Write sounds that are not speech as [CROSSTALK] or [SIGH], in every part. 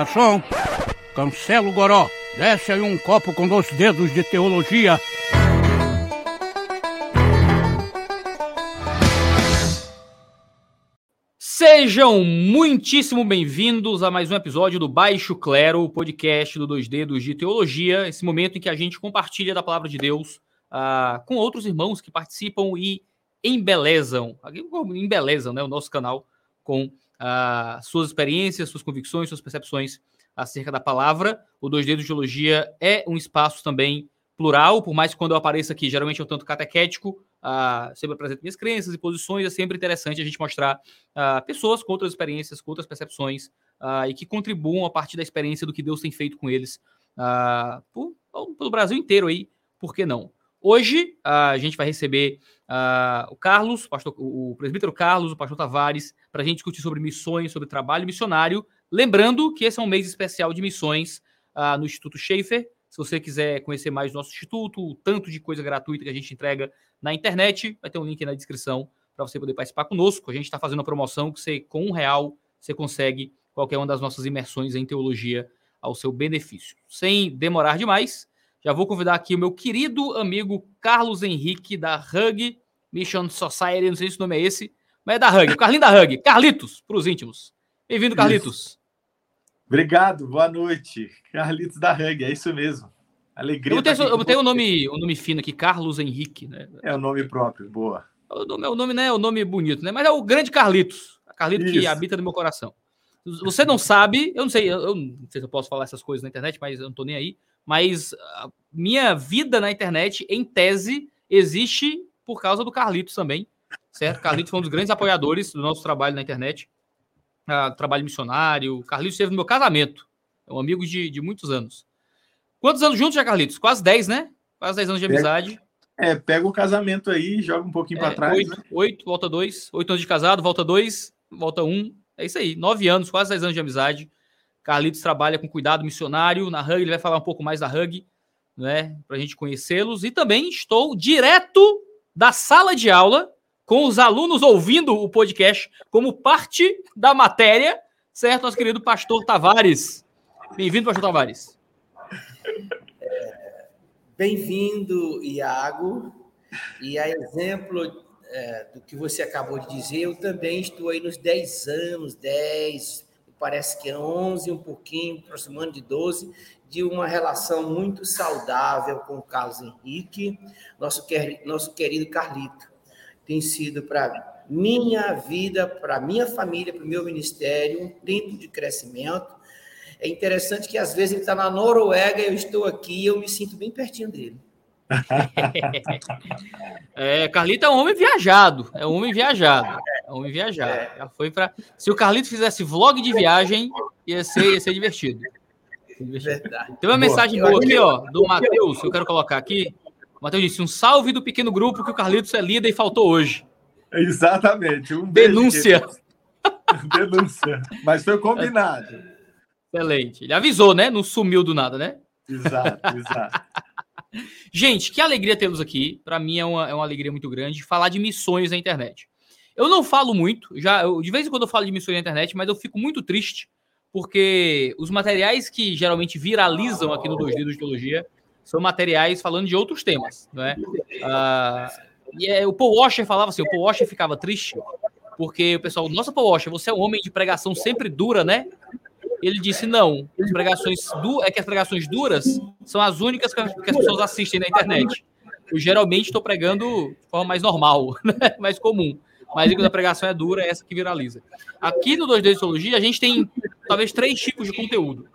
Garçom, cancela o goró. Desce aí um copo com dois dedos de teologia. Sejam muitíssimo bem-vindos a mais um episódio do Baixo Clero, o podcast do Dois Dedos de Teologia. Esse momento em que a gente compartilha da palavra de Deus uh, com outros irmãos que participam e embelezam, embelezam né, o nosso canal com uh, suas experiências, suas convicções, suas percepções acerca da palavra. O Dois Dedos de Teologia é um espaço também plural, por mais que quando eu apareça aqui, geralmente é um tanto catequético, uh, sempre apresento minhas crenças e posições, é sempre interessante a gente mostrar uh, pessoas com outras experiências, com outras percepções, e que contribuam a partir da experiência do que Deus tem feito com eles por, pelo Brasil inteiro aí, por que não? Hoje a gente vai receber o Carlos, o, pastor, o presbítero Carlos, o pastor Tavares, para a gente discutir sobre missões, sobre trabalho missionário, Lembrando que esse é um mês especial de missões uh, no Instituto Schaefer. Se você quiser conhecer mais do nosso instituto, o tanto de coisa gratuita que a gente entrega na internet, vai ter um link na descrição para você poder participar conosco. A gente está fazendo uma promoção que você, com um real, você consegue qualquer uma das nossas imersões em teologia ao seu benefício. Sem demorar demais, já vou convidar aqui o meu querido amigo Carlos Henrique, da Hug Mission Society, não sei se o nome é esse, mas é da Hug, o Carlinho da Hug, Carlitos, para os íntimos. Bem-vindo, Carlitos. Isso. Obrigado, boa noite. Carlitos da Reg, é isso mesmo. Alegria. Eu tenho, eu tenho um nome, um nome fino aqui, Carlos Henrique, né? É o nome próprio, boa. O nome, o nome, né, é o nome bonito, né? Mas é o grande Carlitos. A Carlito isso. que habita no meu coração. Você não sabe, eu não sei, eu não sei se eu posso falar essas coisas na internet, mas eu não tô nem aí. Mas a minha vida na internet, em tese, existe por causa do Carlitos também, certo? Carlitos foi um dos grandes apoiadores do nosso trabalho na internet uh, trabalho missionário. Carlitos esteve no meu casamento. É um amigo de, de muitos anos. Quantos anos juntos já, Carlitos? Quase 10, né? Quase 10 anos de amizade. É, pega o casamento aí, joga um pouquinho é, para trás. 8, né? 8, volta 2. 8 anos de casado, volta 2, volta 1. Um. É isso aí. 9 anos, quase 10 anos de amizade. Carlitos trabalha com cuidado missionário na Hug. Ele vai falar um pouco mais da Hug, né? Para a gente conhecê-los. E também estou direto da sala de aula com os alunos ouvindo o podcast como parte da matéria, certo? Nosso querido pastor Tavares. Bem-vindo, pastor Tavares. É, Bem-vindo, Iago. E a exemplo é, do que você acabou de dizer, eu também estou aí nos 10 anos, 10, parece que é 11, um pouquinho, aproximando de 12, de uma relação muito saudável com o Carlos Henrique, nosso, nosso querido Carlito tem sido para minha vida, para minha família, para o meu ministério, um tempo de crescimento. É interessante que às vezes ele está na Noruega, eu estou aqui e eu me sinto bem pertinho dele. [LAUGHS] é, Carlito é um homem viajado, é um homem viajado, é um homem viajado. É. Já foi para. Se o Carlito fizesse vlog de viagem, ia ser, ia ser divertido. Verdade. Tem uma boa. mensagem boa aqui, ó, do Matheus, que eu quero colocar aqui. O Matheus disse: um salve do pequeno grupo que o Carlitos é líder e faltou hoje. Exatamente. Um Denúncia. Denúncia. Mas foi combinado. Excelente. Ele avisou, né? Não sumiu do nada, né? Exato, exato. Gente, que alegria tê-los aqui. Para mim é uma, é uma alegria muito grande falar de missões na internet. Eu não falo muito, já eu, de vez em quando eu falo de missões na internet, mas eu fico muito triste porque os materiais que geralmente viralizam aqui no Dois Dedos de Teologia são materiais falando de outros temas, não é? Ah, e é, o Paul Washer falava assim, o Paul Washer ficava triste, porque o pessoal, nossa, Paul Washer, você é um homem de pregação sempre dura, né? Ele disse, não, as pregações du é que as pregações duras são as únicas que as pessoas assistem na internet. Eu geralmente estou pregando de forma mais normal, [LAUGHS] né? mais comum. Mas quando a pregação é dura, é essa que viraliza. Aqui no 2D Teologia, a gente tem talvez três tipos de conteúdo.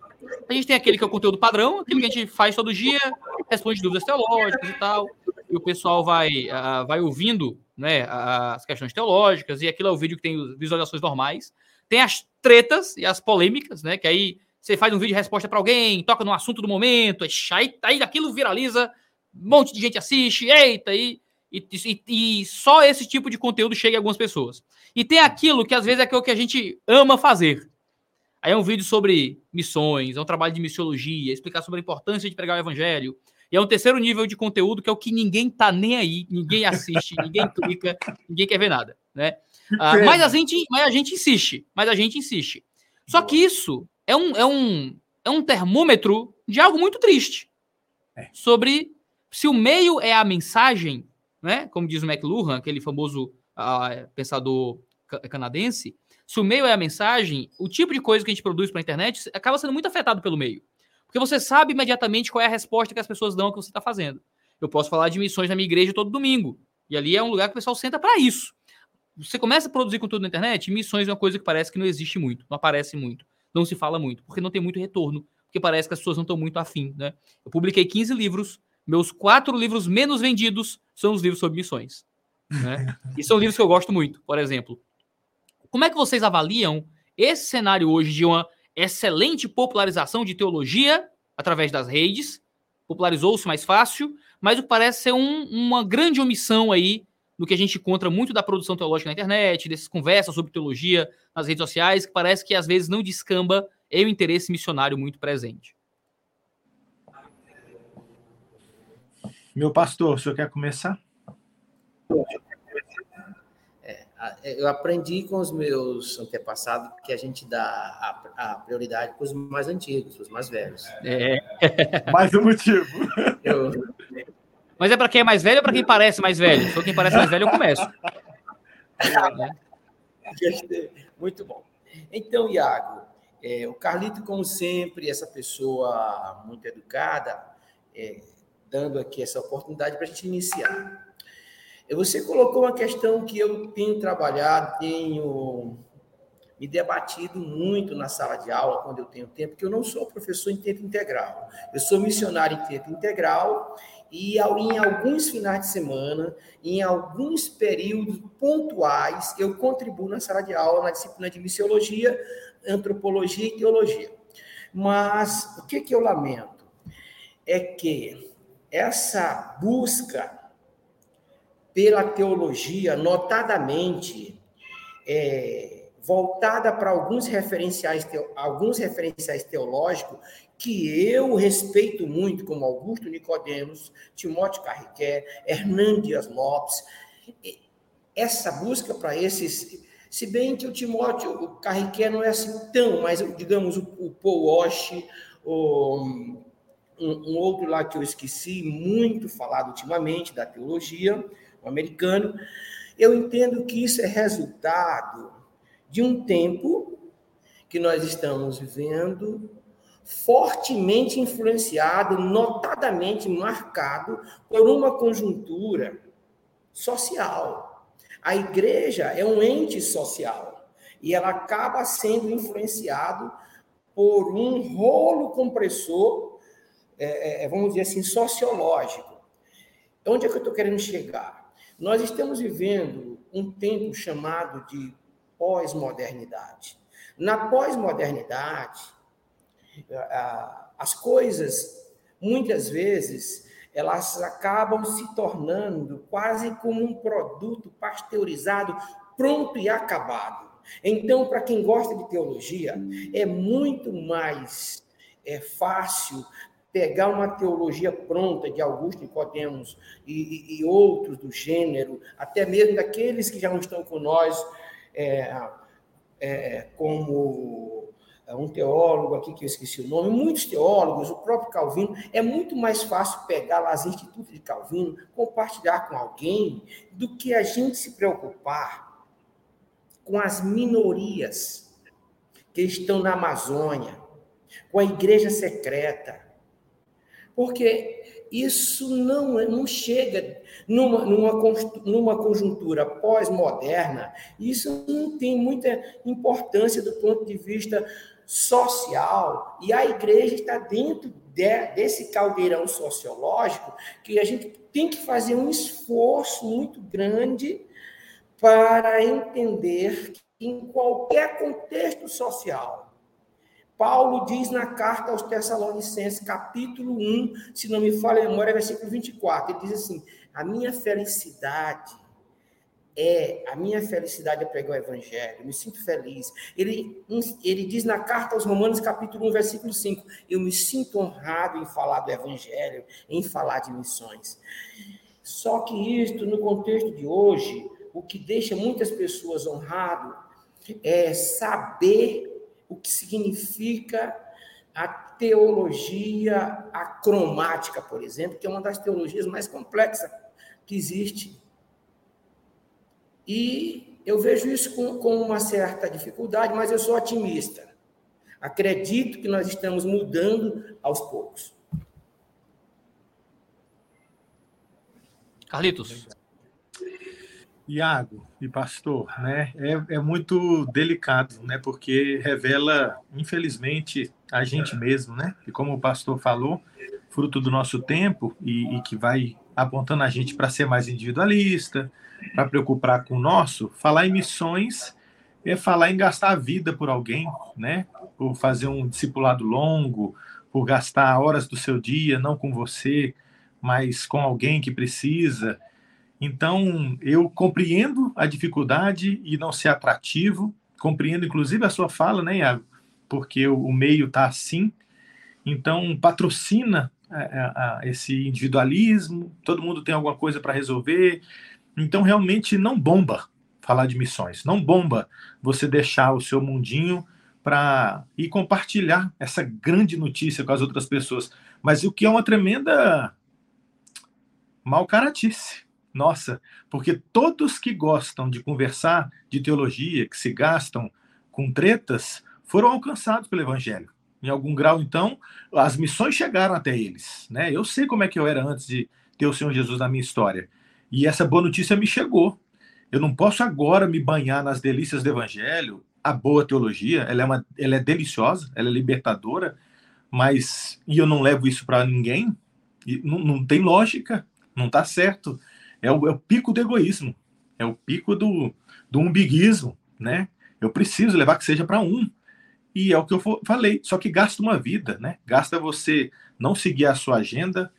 A gente tem aquele que é o conteúdo padrão, aquele que a gente faz todo dia, responde dúvidas teológicas e tal, e o pessoal vai, uh, vai ouvindo né, as questões teológicas, e aquilo é o vídeo que tem visualizações normais. Tem as tretas e as polêmicas, né? Que aí você faz um vídeo de resposta para alguém, toca no assunto do momento, aí, aí aquilo viraliza, um monte de gente assiste, eita, e, e, e, só esse tipo de conteúdo chega a algumas pessoas. E tem aquilo que às vezes é o que a gente ama fazer, Aí é um vídeo sobre missões, é um trabalho de missiologia, explicar sobre a importância de pregar o evangelho. E é um terceiro nível de conteúdo que é o que ninguém tá nem aí, ninguém assiste, ninguém clica, ninguém quer ver nada, né? Ah, mas, a gente, mas a gente insiste, mas a gente insiste. Só que isso é um, é um, é um termômetro de algo muito triste. É. Sobre se o meio é a mensagem, né? Como diz o McLuhan, aquele famoso uh, pensador canadense, se o meio é a mensagem, o tipo de coisa que a gente produz para a internet acaba sendo muito afetado pelo meio. Porque você sabe imediatamente qual é a resposta que as pessoas dão ao que você está fazendo. Eu posso falar de missões na minha igreja todo domingo. E ali é um lugar que o pessoal senta para isso. Você começa a produzir conteúdo na internet, missões é uma coisa que parece que não existe muito, não aparece muito, não se fala muito, porque não tem muito retorno, porque parece que as pessoas não estão muito afim, né? Eu publiquei 15 livros, meus quatro livros menos vendidos são os livros sobre missões. Né? [LAUGHS] E são livros que eu gosto muito, por exemplo. Como é que vocês avaliam esse cenário hoje de uma excelente popularização de teologia através das redes? Popularizou-se mais fácil, mas o que parece ser um, uma grande omissão aí do que a gente encontra muito da produção teológica na internet, dessas conversas sobre teologia nas redes sociais, que parece que às vezes não descamba em um interesse missionário muito presente. Meu pastor, o senhor quer começar? É, eu aprendi com os meus antepassados que a gente dá a, a prioridade para os mais antigos, os mais velhos. É. [LAUGHS] Mais um motivo. Eu... Mas é para quem é mais velho ou para quem parece mais velho? Se for quem parece mais velho, eu começo. [LAUGHS] Muito bom. Então, Iago, é, o Carlito, como sempre, essa pessoa muito educada, é, dando aqui essa oportunidade para a gente iniciar. Você colocou uma questão que eu tenho trabalhado, tenho me debatido muito na sala de aula, quando eu tenho tempo, porque eu não sou professor em tempo integral. Eu sou missionário em tempo integral e em alguns finais de semana, em alguns períodos pontuais, eu contribuo na sala de aula na disciplina de missiologia, antropologia e teologia. Mas o que, que eu lamento é que essa busca pela teologia, notadamente é, voltada para alguns referenciais, alguns referenciais teológicos que eu respeito muito, como Augusto Nicodemos, Timóteo Carriqué, Hernandes Lopes. Essa busca para esses, se bem que o Timóteo o Carriqué não é assim tão, mas digamos o, o Paul Walsh, o, um, um outro lá que eu esqueci, muito falado ultimamente da teologia, americano, eu entendo que isso é resultado de um tempo que nós estamos vivendo fortemente influenciado, notadamente marcado por uma conjuntura social. A igreja é um ente social e ela acaba sendo influenciado por um rolo compressor, é, é, vamos dizer assim, sociológico. Onde é que eu estou querendo chegar? Nós estamos vivendo um tempo chamado de pós-modernidade. Na pós-modernidade, as coisas, muitas vezes, elas acabam se tornando quase como um produto pasteurizado, pronto e acabado. Então, para quem gosta de teologia, é muito mais é fácil pegar uma teologia pronta de Augusto Nicodemos e, e, e outros do gênero, até mesmo daqueles que já não estão com nós, é, é, como um teólogo aqui que eu esqueci o nome, muitos teólogos, o próprio Calvino, é muito mais fácil pegar lá as institutos de Calvino, compartilhar com alguém, do que a gente se preocupar com as minorias que estão na Amazônia, com a igreja secreta, porque isso não, é, não chega numa, numa, numa conjuntura pós-moderna, isso não tem muita importância do ponto de vista social, e a igreja está dentro de, desse caldeirão sociológico que a gente tem que fazer um esforço muito grande para entender que em qualquer contexto social, Paulo diz na carta aos Tessalonicenses, capítulo 1, se não me falha a memória, versículo 24, ele diz assim: A minha felicidade é, a minha felicidade é pregar o evangelho, eu me sinto feliz. Ele, ele diz na carta aos Romanos, capítulo 1, versículo 5, eu me sinto honrado em falar do evangelho, em falar de missões. Só que isto, no contexto de hoje, o que deixa muitas pessoas honrado é saber o que significa a teologia acromática, por exemplo, que é uma das teologias mais complexas que existe. E eu vejo isso com, com uma certa dificuldade, mas eu sou otimista. Acredito que nós estamos mudando aos poucos. Carlitos. Iago e pastor, né? É, é muito delicado, né? Porque revela, infelizmente, a gente mesmo, né? E como o pastor falou, fruto do nosso tempo e, e que vai apontando a gente para ser mais individualista, para preocupar com o nosso, falar em missões é falar em gastar a vida por alguém, né? Por fazer um discipulado longo, por gastar horas do seu dia, não com você, mas com alguém que precisa. Então, eu compreendo a dificuldade e não ser atrativo, compreendo inclusive a sua fala, né, Iago? Porque o, meio está assim. Então, patrocina esse individualismo, todo mundo tem alguma coisa para resolver. Então, realmente não bomba falar de missões, não bomba você deixar o seu mundinho para ir compartilhar essa grande notícia com as outras pessoas. Mas o que é uma tremenda mal caratice. Nossa, porque todos que gostam de conversar de teologia, que se gastam com tretas, foram alcançados pelo evangelho. Em algum grau, então, as missões chegaram até eles. Né? Eu sei como é que eu era antes de ter o Senhor Jesus na minha história. E essa boa notícia me chegou. Eu não posso agora me banhar nas delícias do evangelho. A boa teologia, ela é, uma, ela é deliciosa, ela é libertadora, mas e eu não levo isso para ninguém? E não, não tem lógica, não está certo. É o, é o, pico do egoísmo, é o pico do, do umbiguismo, né? Eu preciso levar que seja para um. E é o que eu falei, só que gasta uma vida, né? Gasta você não seguir a sua agenda,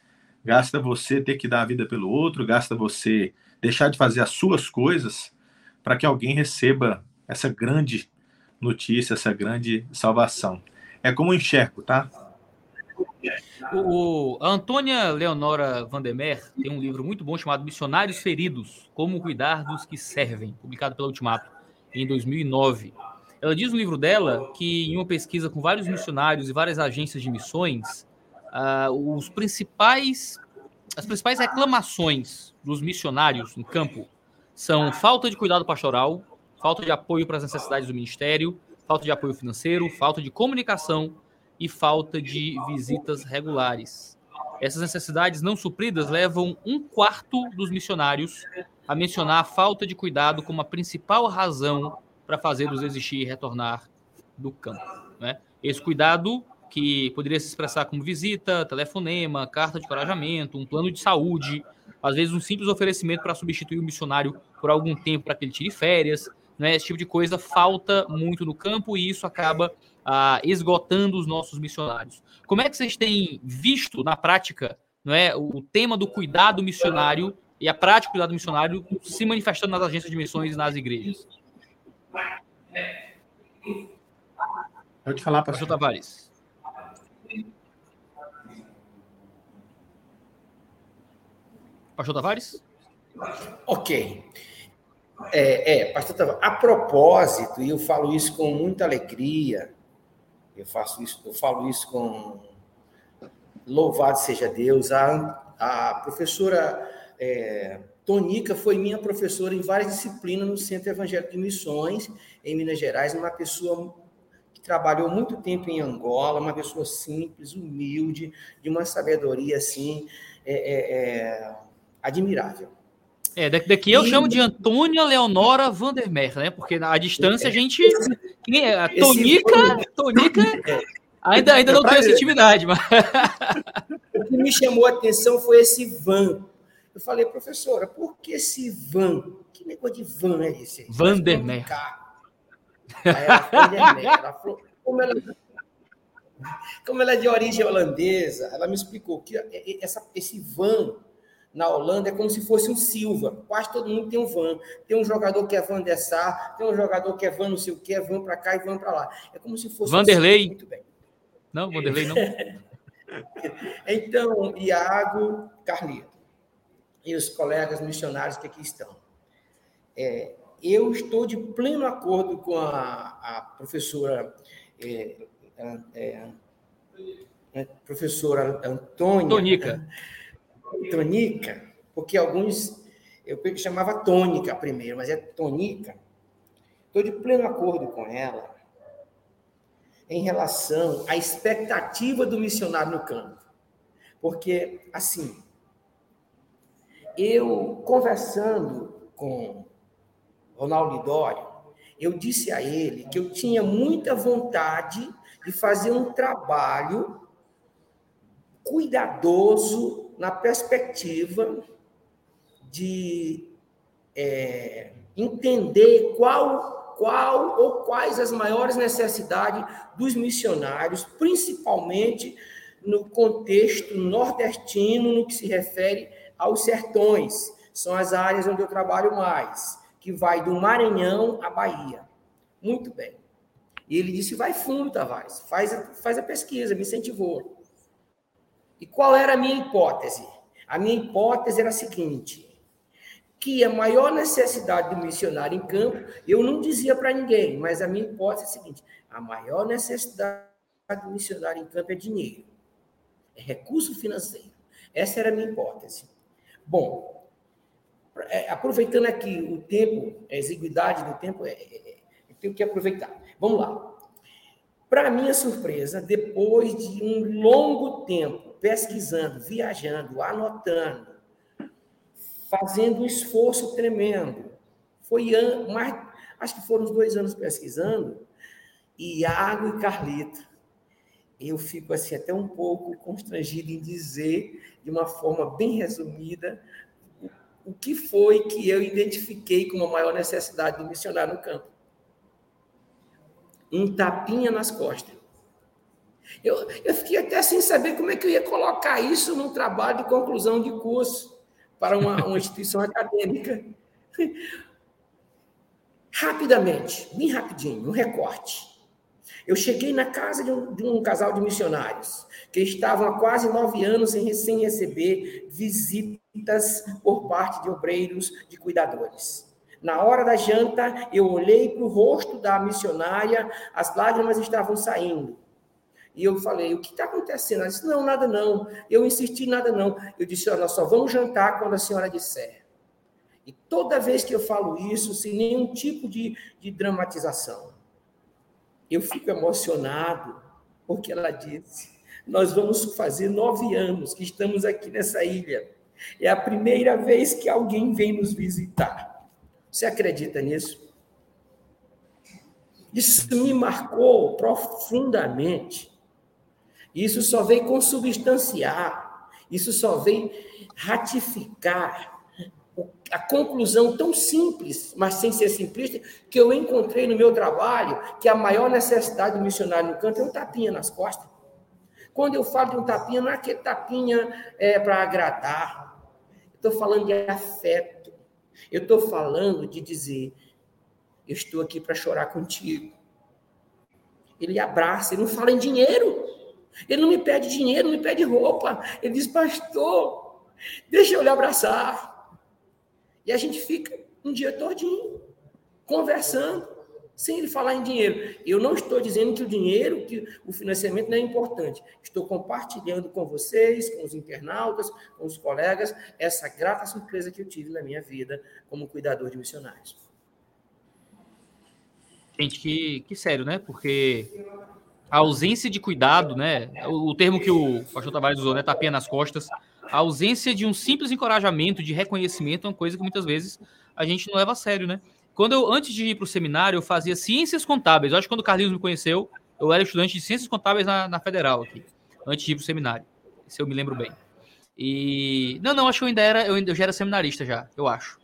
gasta você ter que dar a vida pelo outro, gasta você deixar de fazer as suas coisas para que alguém receba essa grande notícia, essa grande salvação. É como enxergo, tá? O, a Antônia Leonora Vandermeer tem um livro muito bom chamado Missionários Feridos: Como Cuidar dos que Servem, publicado pela Ultimato em 2009. Ela diz no livro dela que, em uma pesquisa com vários missionários e várias agências de missões, uh, os principais, as principais reclamações dos missionários em campo são falta de cuidado pastoral, falta de apoio para as necessidades do ministério, falta de apoio financeiro, falta de comunicação e falta de visitas regulares. Essas necessidades não supridas levam um quarto dos missionários a mencionar a falta de cuidado como a principal razão para fazê-los desistir e retornar do campo. Né? Esse cuidado que poderia se expressar como visita, telefonema, carta de encorajamento, um plano de saúde, às vezes um simples oferecimento para substituir o missionário por algum tempo para que ele tire férias, né? esse tipo de coisa falta muito no campo e isso acaba ah, esgotando os nossos missionários. Como é que vocês têm visto na prática não é, o tema do cuidado missionário e a prática do cuidado missionário se manifestando nas agências de missões e nas igrejas? Pode falar, pastor Tavares. Pastor Tavares? Ok. É, é, pastor Tavares, a propósito, e eu falo isso com muita alegria, eu faço isso, eu falo isso com louvado seja Deus. A, a professora é, Tonica foi minha professora em várias disciplinas no Centro Evangélico de Missões, em Minas Gerais, uma pessoa que trabalhou muito tempo em Angola, uma pessoa simples, humilde, de uma sabedoria assim é, é, é admirável. É, daqui eu e... chamo de Antônia Leonora Vandermeer, né? Porque na distância a gente. Quem é? A Tonica, Tonica [LAUGHS] ainda, ainda não tem essa intimidade. Mas... O que me chamou a atenção foi esse van. Eu falei, professora, por que esse van? Que negócio de van é esse? Vandermeer. ela, falou, como ela, como ela é de origem holandesa, ela me explicou que essa, esse van na Holanda é como se fosse um Silva. Quase todo mundo tem um van. Tem um jogador que é Van der Sar, tem um jogador que é Van não sei o que, é Van para cá e Van para lá. É como se fosse Vanderlei. Um Muito bem. Não, Vanderlei não. [LAUGHS] então, Iago, Carlito e os colegas missionários que aqui estão. É, eu estou de pleno acordo com a, a professora é, é, professora Antônia. Tonica. Tonica, porque alguns eu chamava tônica primeiro, mas é tonica. Estou de pleno acordo com ela em relação à expectativa do missionário no campo. Porque, assim, eu conversando com Ronaldo Dório, eu disse a ele que eu tinha muita vontade de fazer um trabalho cuidadoso na perspectiva de é, entender qual, qual ou quais as maiores necessidades dos missionários, principalmente no contexto nordestino, no que se refere aos sertões. São as áreas onde eu trabalho mais, que vai do Maranhão à Bahia. Muito bem. E ele disse: vai fundo, Tavares, faz a, faz a pesquisa, me incentivou. E qual era a minha hipótese? A minha hipótese era a seguinte: que a maior necessidade do missionário em campo, eu não dizia para ninguém, mas a minha hipótese é a seguinte: a maior necessidade do missionário em campo é dinheiro, é recurso financeiro. Essa era a minha hipótese. Bom, é, aproveitando aqui o tempo, a exiguidade do tempo, é, é, eu tenho que aproveitar. Vamos lá. Para minha surpresa, depois de um longo tempo pesquisando, viajando, anotando, fazendo um esforço tremendo. Foi mais, acho que foram uns dois anos pesquisando, Iago e Carlito. Eu fico assim até um pouco constrangido em dizer, de uma forma bem resumida, o que foi que eu identifiquei como a maior necessidade do missionário no campo. Um tapinha nas costas. Eu, eu fiquei até sem saber como é que eu ia colocar isso num trabalho de conclusão de curso para uma, uma instituição acadêmica. [LAUGHS] Rapidamente, bem rapidinho, um recorte. Eu cheguei na casa de um, de um, casal de missionários que estavam há quase nove anos sem, sem receber visitas por parte de obreiros, de cuidadores. Na hora da janta, eu olhei para o rosto da missionária, as lágrimas estavam saindo. E eu falei, o que está acontecendo? Ela disse, não, nada não. Eu insisti, nada não. Eu disse, olha, nós só vamos jantar quando a senhora disser. E toda vez que eu falo isso, sem nenhum tipo de, de dramatização, eu fico emocionado, porque ela disse, nós vamos fazer nove anos que estamos aqui nessa ilha. É a primeira vez que alguém vem nos visitar. Você acredita nisso? Isso me marcou profundamente. Isso só vem consubstanciar, isso só vem ratificar a conclusão tão simples, mas sem ser simplista, que eu encontrei no meu trabalho, que a maior necessidade do missionário no canto é um tapinha nas costas. Quando eu falo de um tapinha, não é aquele tapinha é, para agradar. Estou falando de afeto. Eu estou falando de dizer, eu estou aqui para chorar contigo. Ele abraça, ele não fala em dinheiro. Ele não me pede dinheiro, não me pede roupa. Ele diz, pastor, deixa eu lhe abraçar. E a gente fica um dia todinho conversando, sem ele falar em dinheiro. Eu não estou dizendo que o dinheiro, que o financiamento não é importante. Estou compartilhando com vocês, com os internautas, com os colegas, essa grata surpresa que eu tive na minha vida como cuidador de missionários. Gente, que, que sério, né? Porque a ausência de cuidado, né? O, o termo que o pastor Tavares usou, né? Tapinha nas costas. A ausência de um simples encorajamento, de reconhecimento, é uma coisa que muitas vezes a gente não leva a sério, né? Quando eu, antes de ir para o seminário, eu fazia ciências contábeis. Eu acho que quando o Carlinhos me conheceu, eu era estudante de ciências contábeis na, na Federal aqui, antes de ir para o seminário. Se eu me lembro bem. E. Não, não, acho que eu ainda era. Eu, eu já era seminarista já, eu acho.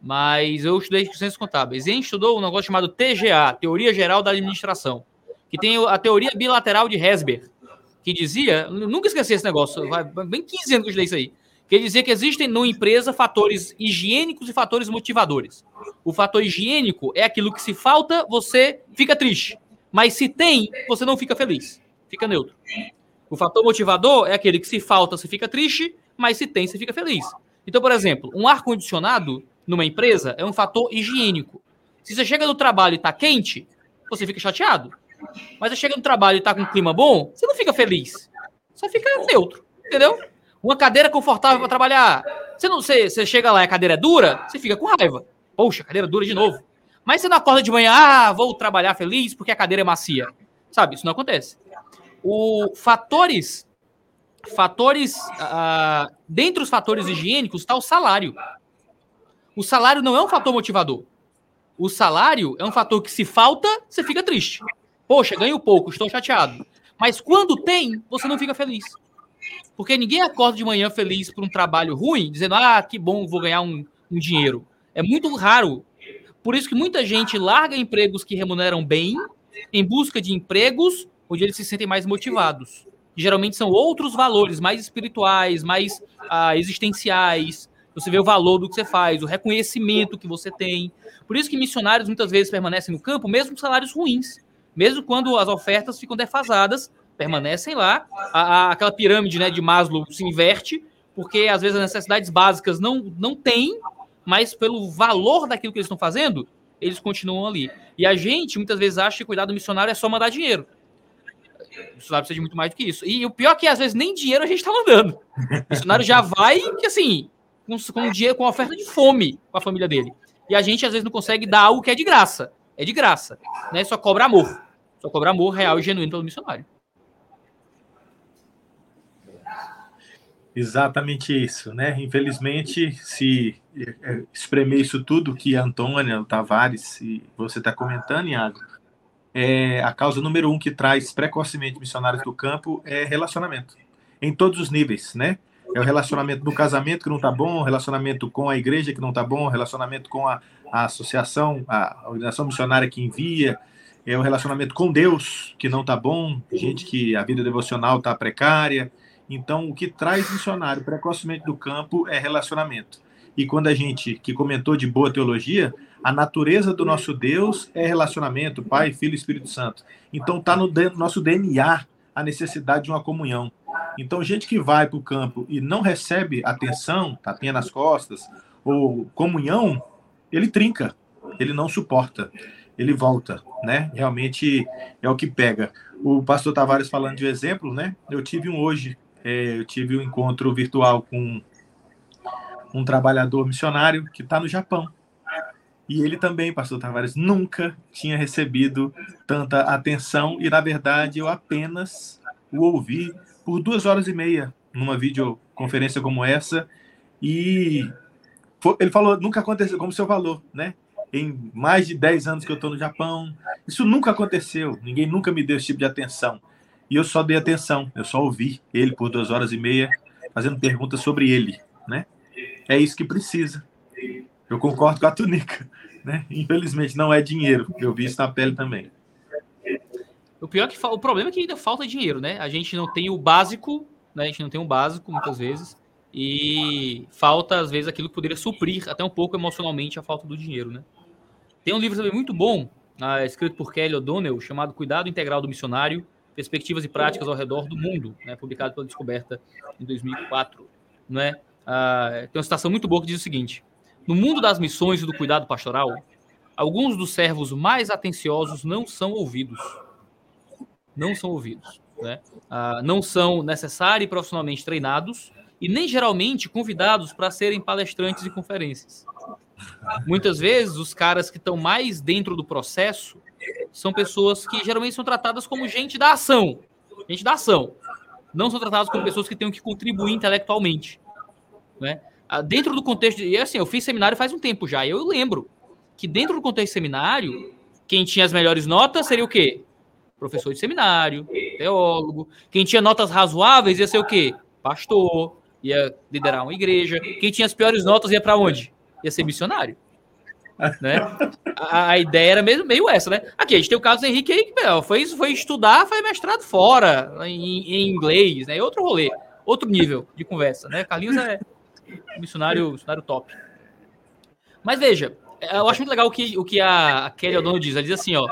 Mas eu estudei ciências contábeis. E a gente estudou um negócio chamado TGA, Teoria Geral da Administração que tem a teoria bilateral de Hesber, que dizia, nunca esqueci esse negócio, vai bem 15 anos que eu estudei isso aí, que dizia que existem no empresa fatores higiênicos e fatores motivadores. O fator higiênico é aquilo que se falta, você fica triste. Mas se tem, você não fica feliz. Fica neutro. O fator motivador é aquele que se falta, você fica triste, mas se tem, você fica feliz. Então, por exemplo, um ar-condicionado numa empresa é um fator higiênico. Se você chega no trabalho e está quente, você fica chateado. Mas você chega no trabalho e tá com um clima bom, você não fica feliz. Só fica neutro, entendeu? Uma cadeira confortável para trabalhar. Você não você, você chega lá e a cadeira é dura, você fica com raiva. Poxa, cadeira dura de novo. Mas você não acorda de manhã, ah, vou trabalhar feliz porque a cadeira é macia. Sabe, isso não acontece. O fatores fatores uh, dentre os fatores higiênicos está o salário. O salário não é um fator motivador. O salário é um fator que se falta, você fica triste. Poxa, ganho pouco, estou chateado. Mas quando tem, você não fica feliz. Porque ninguém acorda de manhã feliz por um trabalho ruim, dizendo, ah, que bom, vou ganhar um, um dinheiro. É muito raro. Por isso que muita gente larga empregos que remuneram bem em busca de empregos onde eles se sentem mais motivados. E, geralmente são outros valores, mais espirituais, mais ah, existenciais. Você vê o valor do que você faz, o reconhecimento que você tem. Por isso que missionários muitas vezes permanecem no campo, mesmo com salários ruins. Mesmo quando as ofertas ficam defasadas, permanecem lá. A, a, aquela pirâmide né, de Maslow se inverte, porque às vezes as necessidades básicas não, não têm, mas pelo valor daquilo que eles estão fazendo, eles continuam ali. E a gente muitas vezes acha que cuidar do missionário é só mandar dinheiro. O missionário precisa de muito mais do que isso. E o pior é que às vezes nem dinheiro a gente está mandando. O missionário já vai, assim, com, com dinheiro, com oferta de fome com a família dele. E a gente às vezes não consegue dar algo que é de graça. É de graça. Né? Só cobra amor. Só cobra amor real e genuíno pelo missionário. Exatamente isso, né? Infelizmente, se é, espremer isso tudo que a Antônia, o Tavares e você está comentando, Iago, é a causa número um que traz precocemente missionários do campo é relacionamento, em todos os níveis, né? É o relacionamento no casamento que não está bom, relacionamento com a igreja que não está bom, relacionamento com a, a associação, a organização missionária que envia, é o relacionamento com Deus que não está bom, gente que a vida devocional está precária. Então, o que traz missionário precocemente do campo é relacionamento. E quando a gente que comentou de boa teologia, a natureza do nosso Deus é relacionamento, Pai, Filho e Espírito Santo. Então, está no nosso DNA a necessidade de uma comunhão. Então, gente que vai para o campo e não recebe atenção, tapinha nas costas, ou comunhão, ele trinca, ele não suporta ele volta, né? Realmente é o que pega. O pastor Tavares falando de exemplo, né? Eu tive um hoje, é, eu tive um encontro virtual com um trabalhador missionário que está no Japão. E ele também, pastor Tavares, nunca tinha recebido tanta atenção e, na verdade, eu apenas o ouvi por duas horas e meia numa videoconferência como essa. E ele falou, nunca aconteceu, como o senhor falou, né? Em mais de 10 anos que eu estou no Japão. Isso nunca aconteceu. Ninguém nunca me deu esse tipo de atenção. E eu só dei atenção. Eu só ouvi ele por duas horas e meia fazendo perguntas sobre ele, né? É isso que precisa. Eu concordo com a túnica, né? Infelizmente não é dinheiro. Eu vi isso na pele também. O pior é que o problema é que ainda falta dinheiro, né? A gente não tem o básico, né? A gente não tem o básico muitas vezes e falta às vezes aquilo que poderia suprir até um pouco emocionalmente a falta do dinheiro, né? Tem um livro também muito bom, uh, escrito por Kelly O'Donnell, chamado Cuidado Integral do Missionário, Perspectivas e Práticas ao Redor do Mundo, né, publicado pela Descoberta em 2004. Né? Uh, tem uma citação muito boa que diz o seguinte, no mundo das missões e do cuidado pastoral, alguns dos servos mais atenciosos não são ouvidos. Não são ouvidos. Né? Uh, não são necessários e profissionalmente treinados, e nem geralmente convidados para serem palestrantes e conferências. Muitas vezes, os caras que estão mais dentro do processo são pessoas que geralmente são tratadas como gente da ação. Gente da ação. Não são tratadas como pessoas que têm que contribuir intelectualmente. Né? Ah, dentro do contexto. E assim, eu fiz seminário faz um tempo já. Eu lembro que dentro do contexto de seminário, quem tinha as melhores notas seria o quê? Professor de seminário, teólogo. Quem tinha notas razoáveis ia ser o quê? Pastor, ia liderar uma igreja. Quem tinha as piores notas ia para onde? Ia ser missionário. Né? A, a, ideia era mesmo meio essa, né? Aqui, a gente tem o Carlos Henrique aí que foi, foi estudar, foi mestrado fora, em, em, inglês, né? Outro rolê, outro nível de conversa, né? Carlinhos é missionário, missionário top. Mas veja, eu acho muito legal o que, o que a, a Kelly O'Donnell diz. Ela diz assim, ó.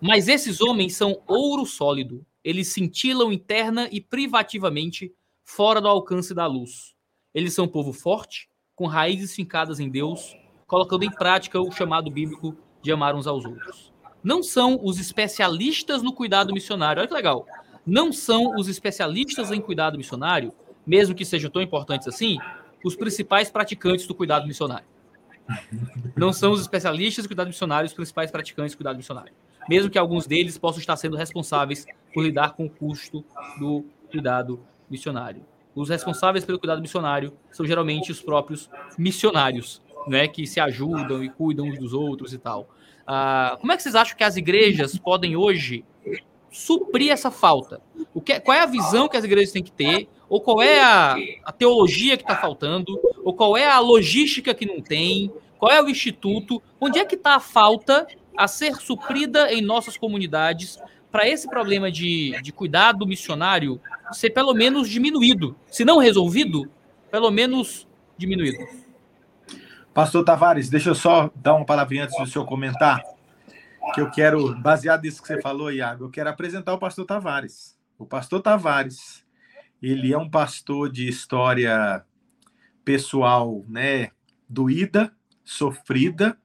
Mas esses homens são ouro sólido. Eles cintilam interna e privativamente fora do alcance da luz. Eles são um povo forte, com raízes fincadas em Deus, colocando em prática o chamado bíblico de amar uns aos outros. não são os especialistas no cuidado missionário. Olha que legal. Não são os especialistas em cuidado missionário, mesmo que sejam tão importantes assim, os principais praticantes do cuidado missionário. Não são os especialistas em cuidado missionário os principais praticantes do cuidado missionário. Mesmo que alguns deles possam estar sendo responsáveis por lidar com o custo do cuidado missionário. Os responsáveis pelo cuidado missionário são geralmente os próprios missionários, né, que se ajudam e cuidam uns dos outros e tal. Ah, como é que vocês acham que as igrejas podem hoje suprir essa falta? O que, qual é a visão que as igrejas têm que ter? Ou qual é a, a teologia que está faltando? Ou qual é a logística que não tem? Qual é o instituto? Onde é que está a falta a ser suprida em nossas comunidades para esse problema de, de cuidado missionário ser pelo menos diminuído? Se não resolvido, pelo menos diminuído. Pastor Tavares, deixa eu só dar uma palavrinha antes do senhor comentar, que eu quero, baseado nisso que você falou, Iago, eu quero apresentar o pastor Tavares. O pastor Tavares, ele é um pastor de história pessoal, né, doída, sofrida,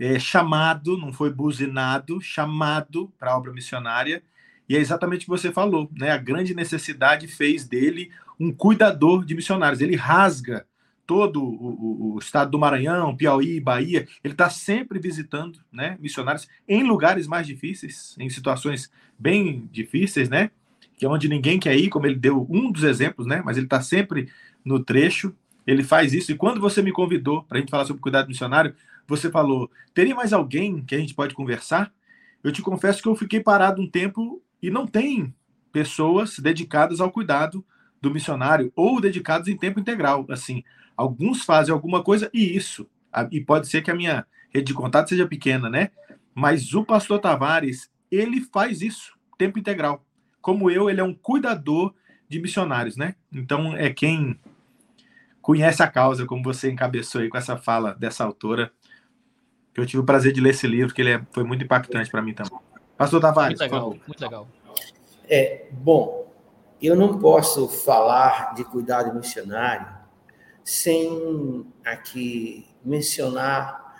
é, chamado, não foi buzinado, chamado para a obra missionária, e é exatamente o que você falou, né? A grande necessidade fez dele um cuidador de missionários. Ele rasga todo o, o, o, estado do Maranhão, Piauí, Bahia, ele está sempre visitando né, missionários em lugares mais difíceis, em situações bem difíceis, né? Que é onde ninguém quer ir, como ele deu um dos exemplos, né? Mas ele está sempre no trecho, ele faz isso. E quando você me convidou para a gente falar sobre cuidado missionário, você falou: teria mais alguém que a gente pode conversar? Eu te confesso que eu fiquei parado um tempo e não tem pessoas dedicadas ao cuidado do missionário ou dedicados em tempo integral, assim. Alguns fazem alguma coisa e isso. E pode ser que a minha rede de contato seja pequena, né? Mas o pastor Tavares, ele faz isso, tempo integral. Como eu, ele é um cuidador de missionários, né? Então é quem conhece a causa, como você encabeçou aí com essa fala dessa autora. Que eu tive o prazer de ler esse livro, que ele é, foi muito impactante para mim também. Pastor Tavares, muito legal, muito legal. É, bom, eu não posso falar de cuidado missionário sem aqui mencionar,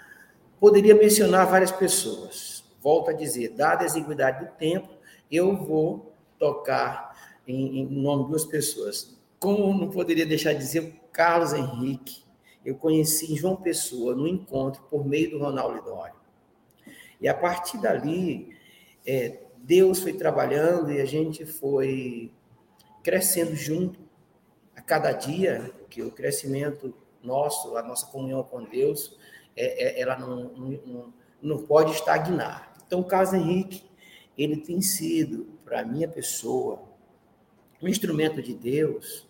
poderia mencionar várias pessoas. Volto a dizer, dada a exiguidade do tempo, eu vou tocar em, em nome de duas pessoas. Como não poderia deixar de dizer, Carlos Henrique, eu conheci em João Pessoa, no encontro, por meio do Ronaldo Lidório. E a partir dali, é, Deus foi trabalhando e a gente foi crescendo junto a cada dia que o crescimento nosso, a nossa comunhão com Deus, é, é, ela não, não, não pode estagnar. Então, o Carlos Henrique, ele tem sido, para a minha pessoa, um instrumento de Deus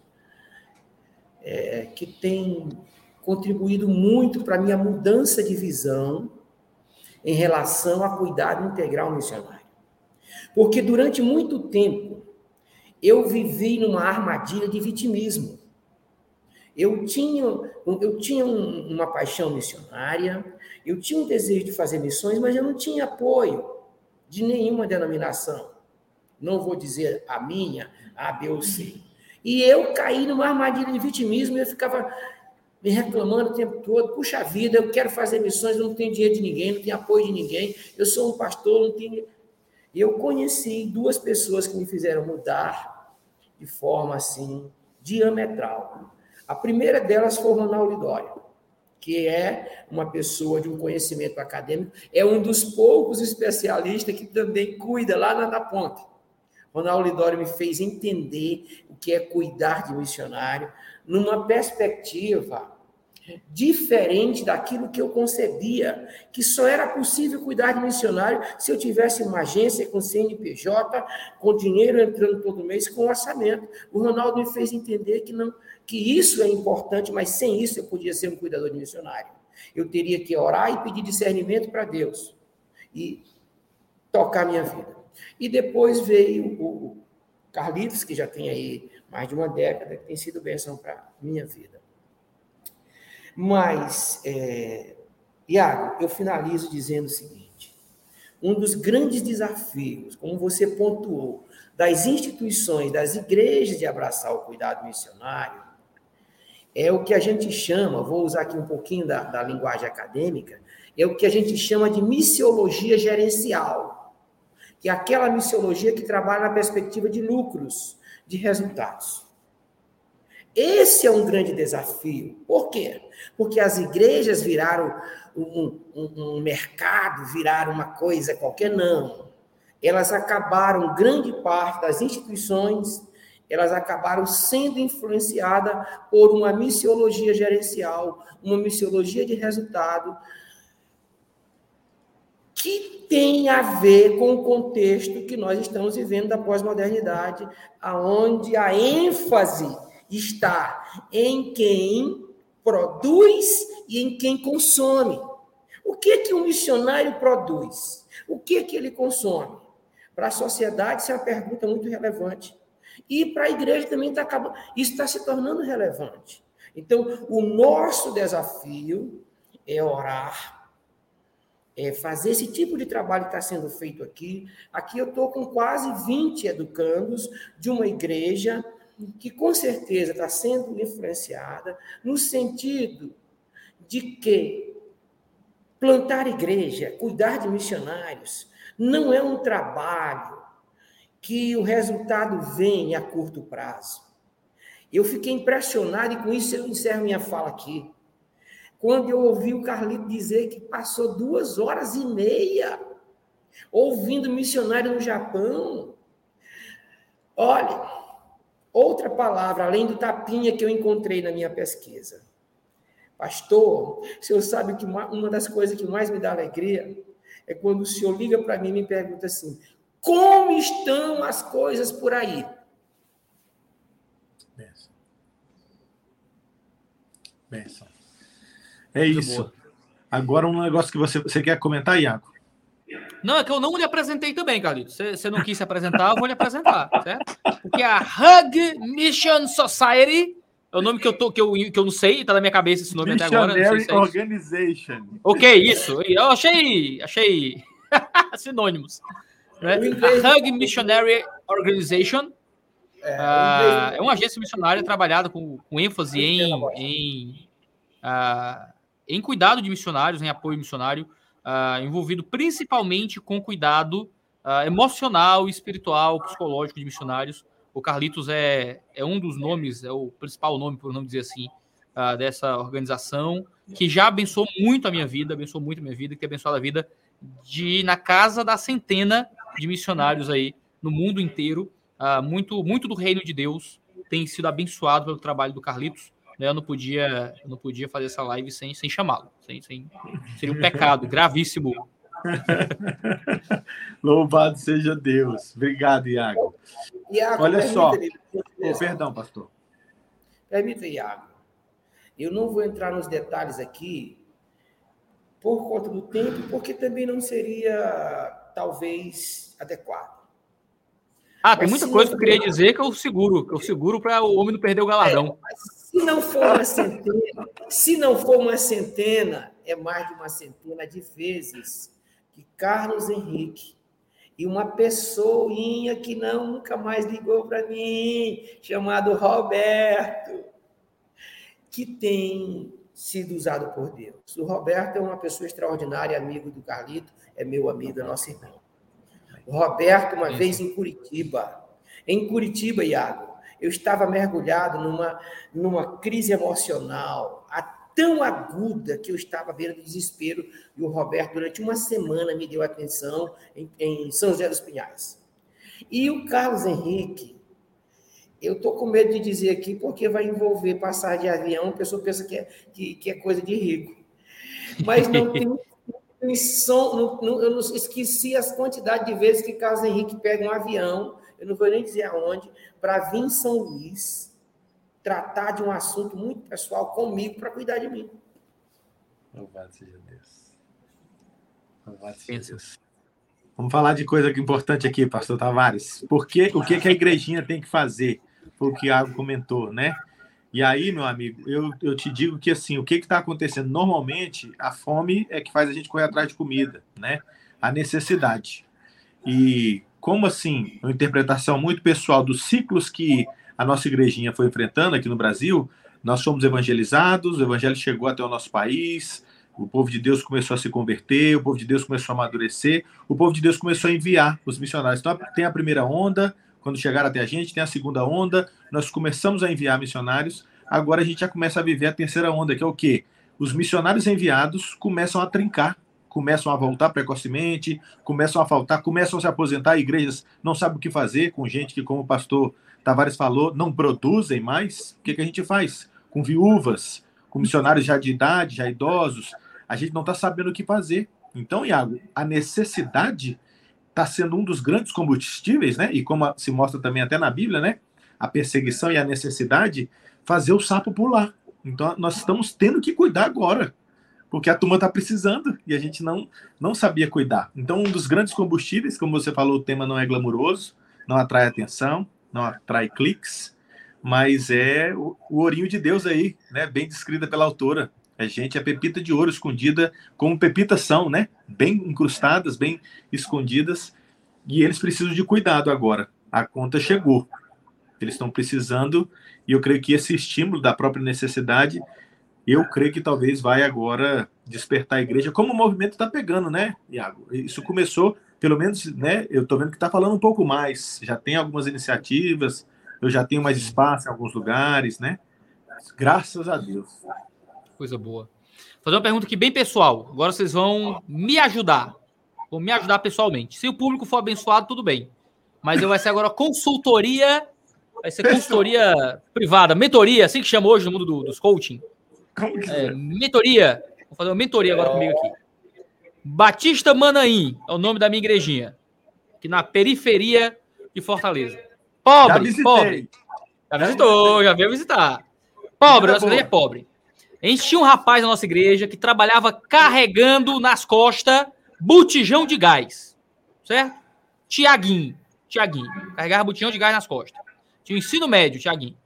é, que tem contribuído muito para a minha mudança de visão em relação a cuidado integral missionário. Porque durante muito tempo eu vivi numa armadilha de vitimismo. Eu tinha, eu tinha uma paixão missionária, eu tinha um desejo de fazer missões, mas eu não tinha apoio de nenhuma denominação. Não vou dizer a minha, a B ou C. E eu caí numa armadilha de vitimismo e eu ficava me reclamando o tempo todo. Puxa vida, eu quero fazer missões, não tenho dinheiro de ninguém, não tenho apoio de ninguém. Eu sou um pastor, não tenho. E eu conheci duas pessoas que me fizeram mudar de forma assim diametral. A primeira delas foi o Ronaldo Lidório, que é uma pessoa de um conhecimento acadêmico, é um dos poucos especialistas que também cuida lá na, na ponte. Ronaldo Lidório me fez entender o que é cuidar de missionário numa perspectiva diferente daquilo que eu concebia, que só era possível cuidar de missionário se eu tivesse uma agência com CNPJ, com dinheiro entrando todo mês, com orçamento. O Ronaldo me fez entender que não, que isso é importante, mas sem isso eu podia ser um cuidador de missionário. Eu teria que orar e pedir discernimento para Deus e tocar minha vida. E depois veio o Carlitos, que já tem aí mais de uma década, que tem sido bênção para minha vida. Mas, é, Iago, eu finalizo dizendo o seguinte: um dos grandes desafios, como você pontuou, das instituições, das igrejas de abraçar o cuidado missionário, é o que a gente chama, vou usar aqui um pouquinho da, da linguagem acadêmica, é o que a gente chama de missiologia gerencial, que é aquela missiologia que trabalha na perspectiva de lucros, de resultados. Esse é um grande desafio. Por quê? Porque as igrejas viraram um, um, um mercado, viraram uma coisa qualquer, não. Elas acabaram, grande parte das instituições, elas acabaram sendo influenciadas por uma missiologia gerencial, uma missiologia de resultado, que tem a ver com o contexto que nós estamos vivendo da pós-modernidade, aonde a ênfase está em quem produz e em quem consome. O que que um missionário produz? O que que ele consome? Para a sociedade, isso é uma pergunta muito relevante. E para a igreja também está acabando. Isso está se tornando relevante. Então, o nosso desafio é orar, é fazer esse tipo de trabalho que está sendo feito aqui. Aqui eu estou com quase 20 educandos de uma igreja que com certeza está sendo influenciada no sentido de que plantar igreja, cuidar de missionários, não é um trabalho que o resultado vem a curto prazo. Eu fiquei impressionado e com isso eu encerro minha fala aqui. Quando eu ouvi o Carlito dizer que passou duas horas e meia ouvindo missionário no Japão. Olha, Outra palavra, além do tapinha que eu encontrei na minha pesquisa. Pastor, o senhor sabe que uma das coisas que mais me dá alegria é quando o senhor liga para mim e me pergunta assim: como estão as coisas por aí? Benção. Benção. É isso. Agora um negócio que você, você quer comentar, Iago? Não, é que eu não lhe apresentei também, Carlito. Você, você não quis se apresentar, eu vou lhe apresentar, [LAUGHS] certo? Porque a Hug Mission Society é o nome que eu, tô, que eu, que eu não sei, tá na minha cabeça esse nome Missionary até agora. Se é Organization. Ok, isso. Eu achei, achei [LAUGHS] sinônimos. Né? A Hug Missionary Organization é, uh, é uma agência missionária trabalhada com, com ênfase em, em, uh, em cuidado de missionários, em apoio missionário uh, envolvido principalmente com cuidado uh, emocional, espiritual, psicológico de missionários. O Carlitos é, é um dos nomes, é o principal nome, por não dizer assim, uh, dessa organização, que já abençoou muito a minha vida, abençoou muito a minha vida, que tem abençoado a vida de na casa da centena de missionários aí no mundo inteiro. Uh, muito, muito do reino de Deus tem sido abençoado pelo trabalho do Carlitos né, eu não podia, eu não podia fazer essa live sem, sem chamá-lo. Sem, sem, seria um pecado gravíssimo. [LAUGHS] Louvado seja Deus. Obrigado, Iago. Iago Olha só. Oh, perdão, pastor. Permita, Iago. Eu não vou entrar nos detalhes aqui por conta do tempo, porque também não seria, talvez, adequado. Ah, tem muita coisa que eu queria dizer que eu seguro, que eu seguro para o homem não perder o galardão. É, se não for uma centena, se não for uma centena, é mais de uma centena de vezes que Carlos Henrique e uma pessoinha que não nunca mais ligou para mim, chamado Roberto, que tem sido usado por Deus. O Roberto é uma pessoa extraordinária, amigo do Carlito, é meu amigo, é nosso irmão. O Roberto, uma vez em Curitiba, em Curitiba, Iago, eu estava mergulhado numa, numa crise emocional tão aguda que eu estava vendo desespero. E o Roberto, durante uma semana, me deu atenção em, em São José dos Pinhais. E o Carlos Henrique, eu estou com medo de dizer aqui, porque vai envolver passar de avião, a pessoa pensa que é, que, que é coisa de rico. Mas não [LAUGHS] tem som, não, não, eu não esqueci as quantidades de vezes que Carlos Henrique pega um avião, eu não vou nem dizer aonde, para vir em São Luís tratar de um assunto muito pessoal comigo para cuidar de mim. Louvado seja Deus. Louvado seja Deus. Vamos falar de coisa importante aqui, pastor Tavares. Por que, o que, que a igrejinha tem que fazer? Foi o que o Iago comentou, né? E aí, meu amigo, eu, eu te digo que assim, o que está acontecendo? Normalmente, a fome é que faz a gente correr atrás de comida, né? A necessidade. E como assim, uma interpretação muito pessoal dos ciclos que a nossa igrejinha foi enfrentando aqui no Brasil, nós fomos evangelizados, o evangelho chegou até o nosso país, O povo de Deus começou a se converter, o povo de Deus começou a amadurecer, o povo de Deus começou a enviar os missionários. Então, tem a primeira onda, quando chegaram até a gente, tem a segunda onda, nós começamos a enviar missionários, agora a gente já começa a viver a terceira onda, que é o quê? Os missionários enviados começam a trincar, começam a voltar precocemente, começam a faltar, começam a se aposentar, igrejas não sabem o que fazer com gente que, como o pastor Tavares falou, não produzem mais. O que, que a gente faz? Com viúvas, com missionários já de idade, já idosos, a gente não está sabendo o que fazer. Então, Iago, a necessidade está sendo um dos grandes combustíveis, né? E como se mostra também até na Bíblia, né? A perseguição e a necessidade fazer o sapo pular. Então, nós estamos tendo que cuidar agora, porque a turma está precisando e a gente não, não sabia cuidar. Então, um dos grandes combustíveis, como você falou, o tema não é glamuroso, não atrai atenção, não atrai cliques, mas é o, o ourinho de Deus aí, né? Bem descrita pela autora. A gente é pepita de ouro escondida, como pepitas são, né? Bem incrustadas, bem escondidas. E eles precisam de cuidado agora. A conta chegou. Eles estão precisando, e eu creio que esse estímulo da própria necessidade, eu creio que talvez vai agora despertar a igreja, como o movimento está pegando, né, Iago? Isso começou, pelo menos, né? Eu estou vendo que está falando um pouco mais. Já tem algumas iniciativas, eu já tenho mais espaço em alguns lugares, né? Graças a Deus. Coisa boa. Vou fazer uma pergunta aqui bem pessoal. Agora vocês vão me ajudar. Vão me ajudar pessoalmente. Se o público for abençoado, tudo bem. Mas eu vai ser agora consultoria. Vai ser consultoria privada, mentoria, assim que chama hoje no mundo do, dos coaching. É, mentoria. Vou fazer uma mentoria agora comigo aqui. Batista Manaim é o nome da minha igrejinha. Aqui na periferia de Fortaleza. Pobre, já pobre. Já visitou, já veio visitar. Pobre, nossa igreja é pobre. A gente tinha um rapaz na nossa igreja que trabalhava carregando nas costas botijão de gás. Certo? Tiaguinho. Tiaguinho. Carregava botijão de gás nas costas. Tinha o ensino médio, Tiaguinho.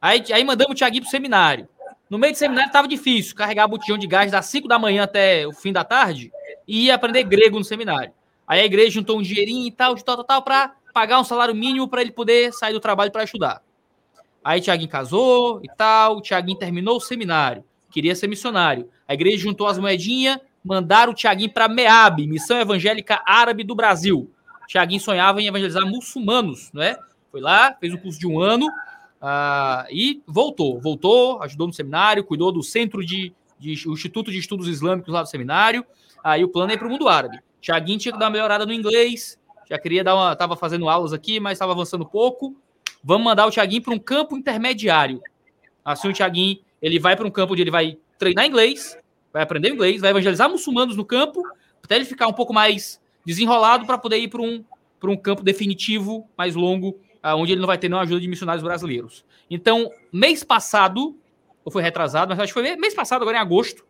Aí, aí mandamos o Tiaguinho pro seminário. No meio do seminário estava difícil carregar botijão de gás das 5 da manhã até o fim da tarde e ia aprender grego no seminário. Aí a igreja juntou um dinheirinho e tal, de tal, tal, tal, para pagar um salário mínimo para ele poder sair do trabalho para estudar. Aí Tiaguinho casou e tal, o Tiaguinho terminou o seminário, queria ser missionário. A igreja juntou as moedinhas, mandaram o Tiaguinho para MEAB, Missão Evangélica Árabe do Brasil. Tiaguinho sonhava em evangelizar muçulmanos, né? Foi lá, fez um curso de um ano uh, e voltou. Voltou, ajudou no seminário, cuidou do centro de, de Instituto de Estudos Islâmicos lá do seminário. Aí o plano é ir para o mundo árabe. Tiaguinho tinha que dar uma melhorada no inglês, já queria dar uma. Tava fazendo aulas aqui, mas estava avançando pouco. Vamos mandar o Thiaguinho para um campo intermediário. Assim, o Thiaguinho ele vai para um campo onde ele vai treinar inglês, vai aprender inglês, vai evangelizar muçulmanos no campo, até ele ficar um pouco mais desenrolado para poder ir para um, um campo definitivo, mais longo, onde ele não vai ter nenhuma ajuda de missionários brasileiros. Então, mês passado, ou foi retrasado, mas acho que foi mês passado, agora em agosto,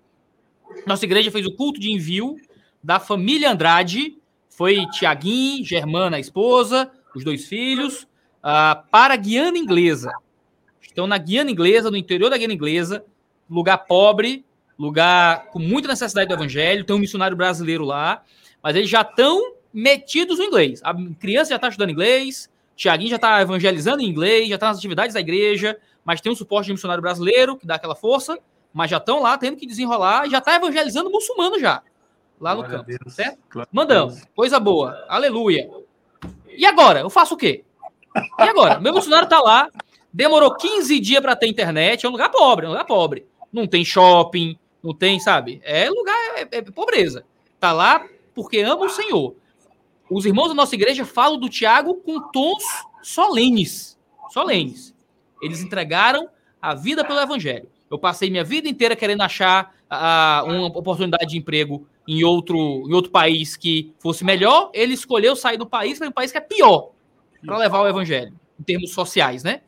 nossa igreja fez o culto de envio da família Andrade foi Tiaguinho, Germana, a esposa, os dois filhos, uh, para a Guiana Inglesa. Estão na Guiana Inglesa, no interior da Guiana Inglesa, lugar pobre, lugar com muita necessidade do evangelho, tem um missionário brasileiro lá, mas eles já estão metidos no inglês. A criança já está estudando inglês, Tiaguinho já está evangelizando em inglês, já está nas atividades da igreja, mas tem um suporte de missionário brasileiro que dá aquela força, mas já estão lá tendo que desenrolar e já está evangelizando muçulmano já lá Glória no campo, certo? Mandamos, coisa boa, aleluia. E agora? Eu faço o quê? E agora? Meu funcionário tá lá, demorou 15 dias para ter internet, é um lugar pobre, é um lugar pobre. Não tem shopping, não tem, sabe? É lugar, é, é pobreza. Tá lá porque ama o Senhor. Os irmãos da nossa igreja falam do Tiago com tons solenes. Solenes. Eles entregaram a vida pelo evangelho. Eu passei minha vida inteira querendo achar uh, uma oportunidade de emprego em outro, em outro país que fosse melhor, ele escolheu sair do país para um país que é pior para levar o evangelho, em termos sociais, né?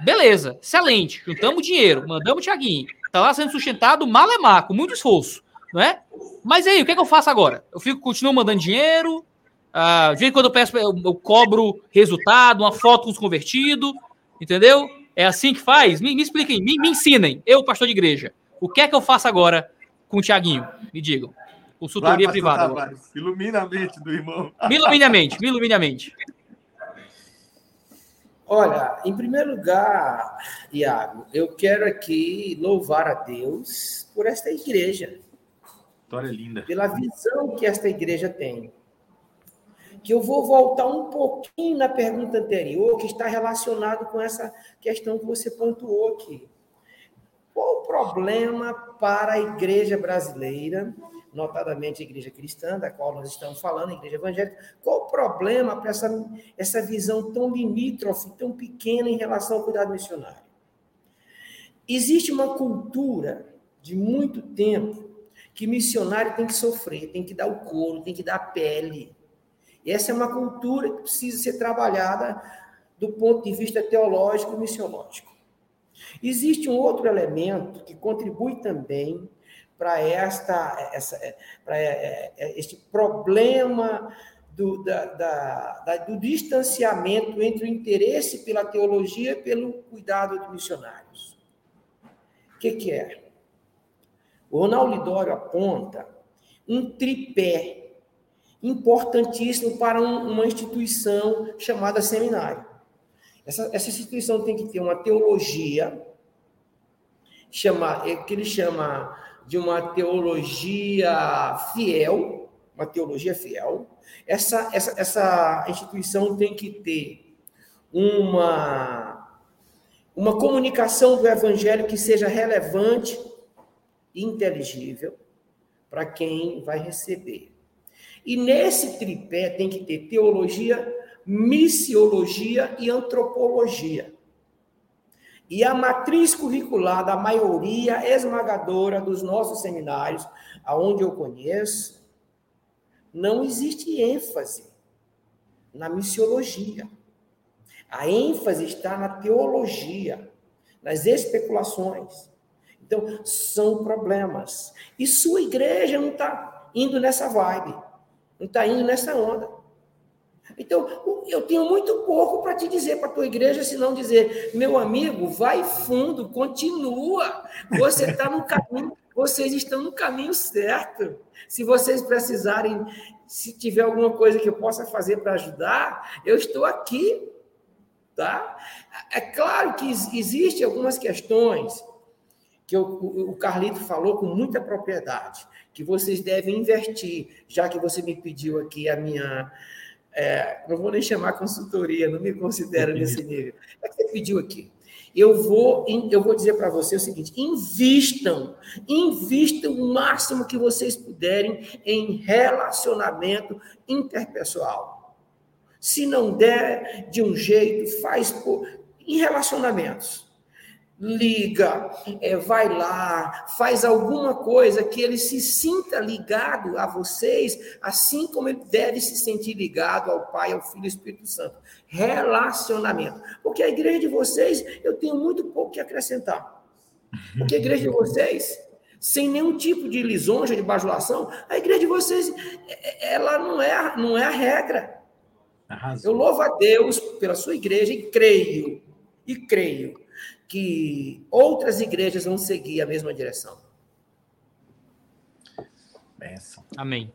Beleza, excelente. Juntamos dinheiro, mandamos o Thiaguinho. Tá lá sendo sustentado malemar, com muito esforço, não é? Mas aí, o que, é que eu faço agora? Eu fico, continuo mandando dinheiro, uh, de vez em quando eu peço, eu, eu, cobro resultado, uma foto com os convertidos, entendeu? É assim que faz? Me, me expliquem, me, me ensinem, eu, pastor de igreja. O que é que eu faço agora com o Tiaguinho? Me digam. Consultoria Vai, privada. Ilumina a mente do irmão. Me ilumine a mente, me ilumine a mente. Olha, em primeiro lugar, Iago, eu quero aqui louvar a Deus por esta igreja. História linda. Pela visão que esta igreja tem. Que eu vou voltar um pouquinho na pergunta anterior, que está relacionado com essa questão que você pontuou aqui. Qual o problema para a igreja brasileira, notadamente a igreja cristã, da qual nós estamos falando, a igreja evangélica, qual o problema para essa, essa visão tão limítrofe, tão pequena em relação ao cuidado missionário? Existe uma cultura de muito tempo que missionário tem que sofrer, tem que dar o couro, tem que dar a pele. E essa é uma cultura que precisa ser trabalhada do ponto de vista teológico e missiológico. Existe um outro elemento que contribui também para esta, essa, para é, é, este problema do, da, da, da, do distanciamento entre o interesse pela teologia e pelo cuidado dos missionários. O que, que é? O Ronaldo Lidório aponta um tripé importantíssimo para um, uma instituição chamada seminário. Essa, essa instituição tem que ter uma teologia, chama, é, que ele chama de uma teologia fiel, uma teologia fiel. Essa, essa, essa instituição tem que ter uma, uma comunicação do evangelho que seja relevante inteligível para quem vai receber. E nesse tripé tem que ter teologia, missiologia e antropologia. E a matriz curricular da maioria esmagadora dos nossos seminários, aonde eu conheço, não existe ênfase na missiologia. A ênfase está na teologia, nas especulações. Então, são problemas. E sua igreja não está indo nessa vibe, não está indo nessa onda. Então, eu tenho muito pouco para te dizer para a tua igreja, se não dizer, meu amigo, vai fundo, continua. Você está no caminho, vocês estão no caminho certo. Se vocês precisarem, se tiver alguma coisa que eu possa fazer para ajudar, eu estou aqui. Tá? É claro que existem algumas questões que o, o Carlito falou com muita propriedade, que vocês devem invertir, já que você me pediu aqui a minha. É, não vou nem chamar consultoria, não me considero nesse nível. É que você pediu aqui. Eu vou, eu vou dizer para você o seguinte: invistam, invistam o máximo que vocês puderem em relacionamento interpessoal. Se não der de um jeito, faz por, em relacionamentos liga, é, vai lá, faz alguma coisa que ele se sinta ligado a vocês, assim como ele deve se sentir ligado ao Pai, ao Filho e ao Espírito Santo. Relacionamento. Porque a igreja de vocês, eu tenho muito pouco que acrescentar. Porque a igreja de vocês, sem nenhum tipo de lisonja, de bajulação, a igreja de vocês, é, é, ela não é, não é a regra. Arrasou. Eu louvo a Deus pela sua igreja e creio, e creio que outras igrejas vão seguir a mesma direção. Benção. Amém.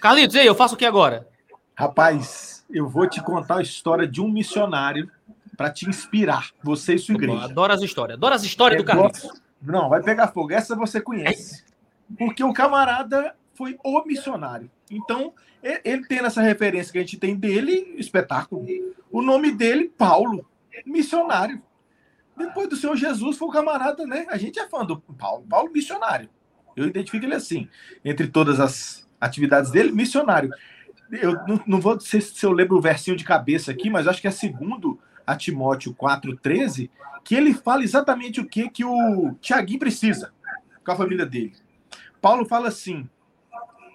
Carlitos, eu faço o que agora? Rapaz, eu vou te contar a história de um missionário para te inspirar, você e sua igreja. Adoro as histórias. Adoro as histórias do Carlitos. Não, vai pegar fogo. Essa você conhece. Porque o camarada foi o missionário. Então, ele tem essa referência que a gente tem dele, espetáculo. O nome dele, Paulo, missionário. Depois do Senhor Jesus, foi o camarada, né? A gente é fã do Paulo, Paulo missionário. Eu identifico ele assim, entre todas as atividades dele, missionário. Eu não, não vou dizer se eu lembro o versinho de cabeça aqui, mas acho que é segundo a Timóteo 4,13, que ele fala exatamente o que, que o Tiaguinho precisa com a família dele. Paulo fala assim,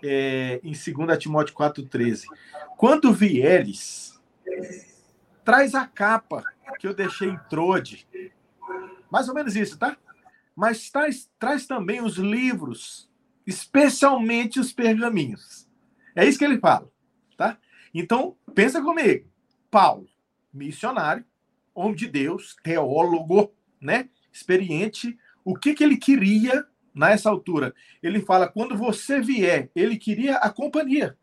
é, em 2 Timóteo 4,13: Quando vieres, traz a capa que eu deixei em Trode. Mais ou menos isso, tá? Mas traz, traz também os livros, especialmente os pergaminhos. É isso que ele fala, tá? Então, pensa comigo. Paulo, missionário, homem de Deus, teólogo, né? Experiente. O que, que ele queria nessa altura? Ele fala: quando você vier, ele queria a companhia.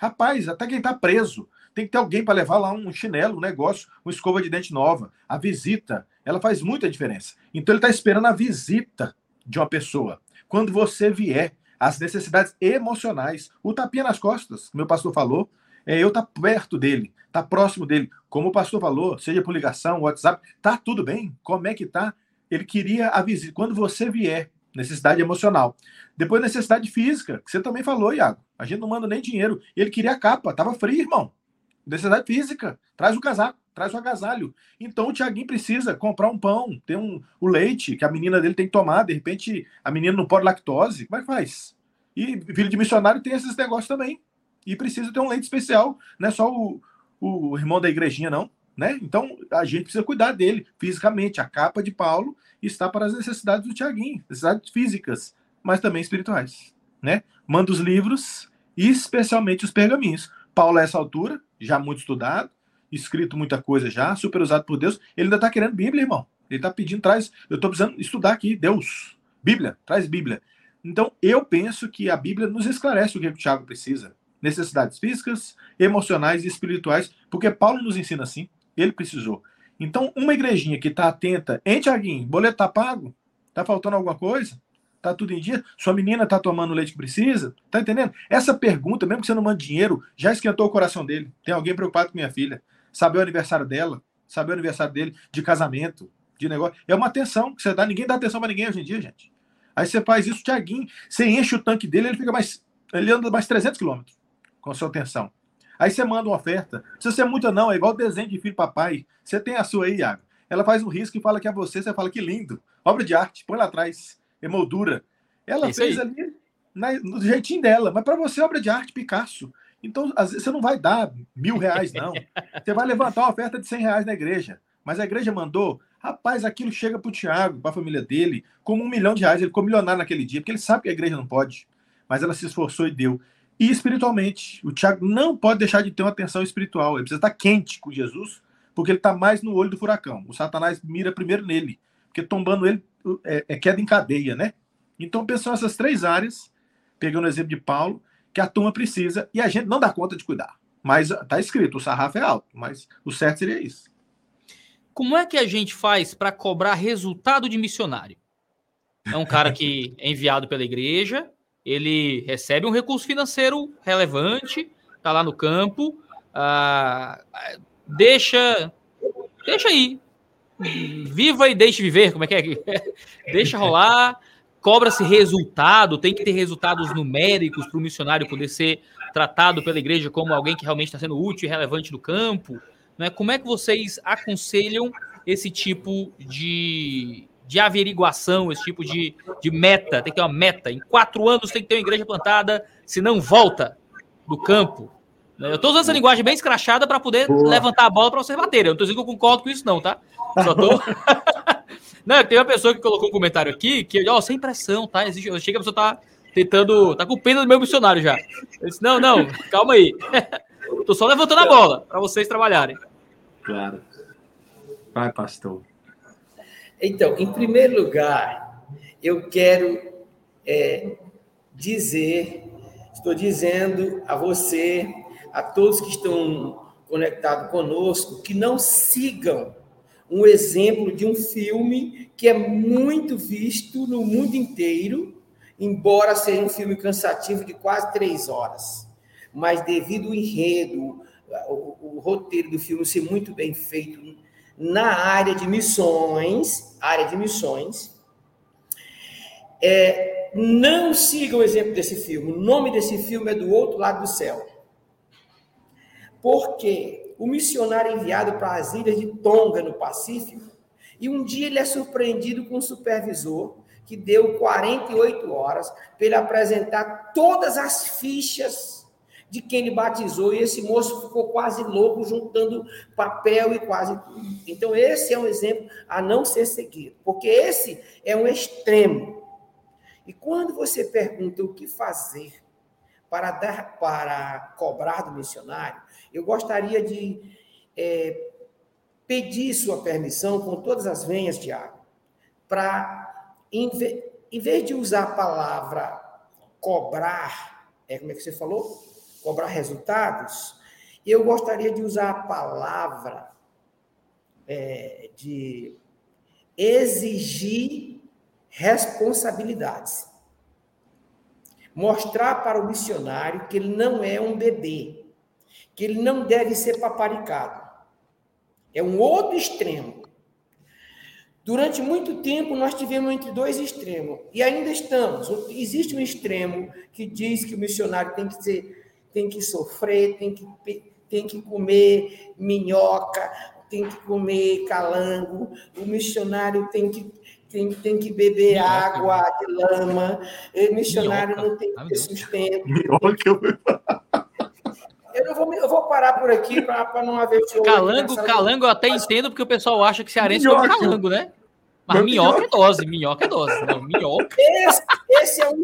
Rapaz, até quem está preso, tem que ter alguém para levar lá um chinelo, um negócio, uma escova de dente nova. A visita, ela faz muita diferença. Então ele está esperando a visita de uma pessoa. Quando você vier, as necessidades emocionais. O tapinha nas costas, meu pastor falou, é eu tá perto dele, tá próximo dele. Como o pastor falou, seja por ligação, WhatsApp, tá tudo bem? Como é que tá? Ele queria avisar quando você vier, necessidade emocional. Depois necessidade física, que você também falou, Iago. A gente não manda nem dinheiro. Ele queria a capa, tava frio, irmão. Necessidade física, traz o casaco, traz o agasalho. Então o Tiaguinho precisa comprar um pão, ter um, o leite que a menina dele tem que tomar. De repente a menina não pode lactose. Como é que faz? E filho de missionário tem esses negócios também. E precisa ter um leite especial. Não é só o, o irmão da igrejinha, não. Né? Então a gente precisa cuidar dele fisicamente. A capa de Paulo está para as necessidades do Tiaguinho, necessidades físicas, mas também espirituais. Né? Manda os livros, especialmente os pergaminhos. Paulo, a essa altura, já muito estudado, escrito muita coisa já, super usado por Deus, ele ainda está querendo Bíblia, irmão. Ele está pedindo, traz. Eu estou precisando estudar aqui, Deus. Bíblia, traz Bíblia. Então, eu penso que a Bíblia nos esclarece o que o Tiago precisa. Necessidades físicas, emocionais e espirituais, porque Paulo nos ensina assim. Ele precisou. Então, uma igrejinha que está atenta, hein, Tiaguinho? Boleto está pago? Está faltando alguma coisa? Tá tudo em dia? Sua menina tá tomando o leite que precisa? Tá entendendo? Essa pergunta, mesmo que você não mande dinheiro, já esquentou o coração dele. Tem alguém preocupado com minha filha. Saber o aniversário dela, saber o aniversário dele, de casamento, de negócio. É uma atenção que você dá. Ninguém dá atenção para ninguém hoje em dia, gente. Aí você faz isso, Tiaguinho, você enche o tanque dele, ele fica mais. Ele anda mais 300 quilômetros com a sua atenção. Aí você manda uma oferta. Não precisa ser muita, não. É igual desenho de filho papai. Você tem a sua aí, Iago. Ela faz um risco e fala que é você, você fala que lindo. Obra de arte, põe lá atrás emoldura. Ela fez aí. ali na, no jeitinho dela, mas para você é obra de arte Picasso. Então, às vezes, você não vai dar mil reais, não. [LAUGHS] Você vai levantar uma oferta de cem reais na igreja. Mas a igreja mandou, rapaz, aquilo chega para o Tiago, para a família dele, como um milhão de reais. Ele ficou milionário naquele dia, porque ele sabe que a igreja não pode. Mas ela se esforçou e deu. E espiritualmente, o Tiago não pode deixar de ter uma atenção espiritual. Ele precisa estar quente com Jesus, porque ele está mais no olho do furacão. O Satanás mira primeiro nele, porque tombando ele é, é queda em cadeia, né? Então, pensam essas três áreas, pegando o exemplo de Paulo, que a turma precisa e a gente não dá conta de cuidar. Mas está escrito, o sarrafo é alto, mas o certo seria isso. Como é que a gente faz para cobrar resultado de missionário? É um cara que é enviado pela igreja, ele recebe um recurso financeiro relevante, está lá no campo, ah, deixa, deixa aí, viva e deixe viver, como é que é? [LAUGHS] deixa rolar, cobra-se resultado, tem que ter resultados numéricos para o missionário poder ser tratado pela igreja como alguém que realmente está sendo útil e relevante no campo. Né? Como é que vocês aconselham esse tipo de, de averiguação, esse tipo de, de meta? Tem que ter uma meta. Em quatro anos tem que ter uma igreja plantada, se não volta do campo. Eu estou usando essa linguagem bem escrachada para poder Boa. levantar a bola para vocês baterem. Eu não estou dizendo que eu concordo com isso, não, tá? Só tô. [LAUGHS] Não, tem uma pessoa que colocou um comentário aqui que, ó, sem pressão, tá? Existe, eu chego a pessoa tá tentando. tá com pena do meu missionário já. Eu disse, não, não, calma aí. [LAUGHS] Tô só levantando a bola para vocês trabalharem. Claro. Vai, pastor. Então, em primeiro lugar, eu quero é, dizer, estou dizendo a você, a todos que estão conectados conosco, que não sigam um exemplo de um filme que é muito visto no mundo inteiro, embora seja um filme cansativo de quase três horas. Mas devido ao enredo, o, o roteiro do filme ser muito bem feito na área de missões, área de missões, é, não siga o exemplo desse filme. O nome desse filme é Do Outro Lado do Céu. Por quê? o missionário enviado para as ilhas de Tonga, no Pacífico, e um dia ele é surpreendido com um supervisor que deu 48 horas para ele apresentar todas as fichas de quem ele batizou, e esse moço ficou quase louco, juntando papel e quase tudo. Então, esse é um exemplo a não ser seguido, porque esse é um extremo. E quando você pergunta o que fazer para, dar, para cobrar do missionário, eu gostaria de é, pedir sua permissão, com todas as venhas de água, para, em, em vez de usar a palavra cobrar, é como é que você falou? Cobrar resultados, eu gostaria de usar a palavra é, de exigir responsabilidades. mostrar para o missionário que ele não é um bebê, que ele não deve ser paparicado. É um outro extremo. Durante muito tempo nós tivemos entre dois extremos e ainda estamos. Existe um extremo que diz que o missionário tem que ser, tem que sofrer, tem que tem que comer minhoca, tem que comer calango, o missionário tem que tem, tem que beber minhoca. água de lama, o missionário minhoca. não tem que ter sustento. Minhoca. Eu, não vou, eu vou parar por aqui para não haver... Calango, calango eu até entendo, porque o pessoal acha que cearense é calango, né? Mas minhoca, minhoca é dose, minhoca é dose. Não, minhoca. Esse, esse, é um,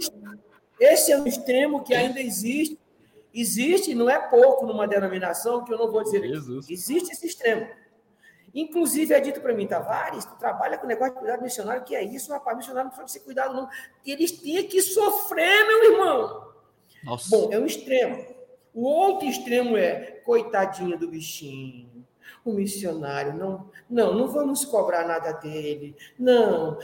esse é um extremo que ainda existe. Existe, não é pouco numa denominação, que eu não vou dizer aqui. Existe esse extremo. Inclusive, é dito para mim, Tavares, tu trabalha com negócio de cuidado missionário, que é isso, rapaz, missionário não pode ser cuidado, não. Eles têm que sofrer, meu irmão. Nossa. Bom, é um extremo. O outro extremo é, coitadinho do bichinho o missionário, não, não, não vamos cobrar nada dele, não,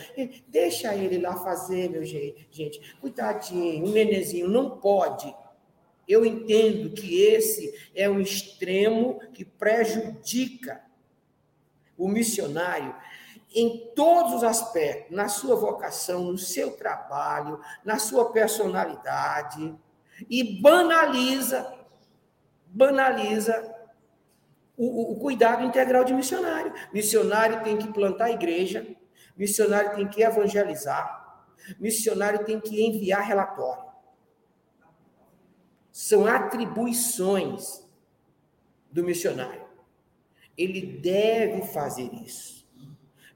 deixa ele lá fazer, meu gente, gente, cuidadinho, um nenezinho, não pode. Eu entendo que esse é um extremo que prejudica o missionário em todos os aspectos, na sua vocação, no seu trabalho, na sua personalidade, e banaliza, banaliza o, o, cuidado integral de missionário. Missionário tem que plantar igreja, missionário tem que evangelizar, missionário tem que enviar relatório. São atribuições do missionário. Ele deve fazer isso.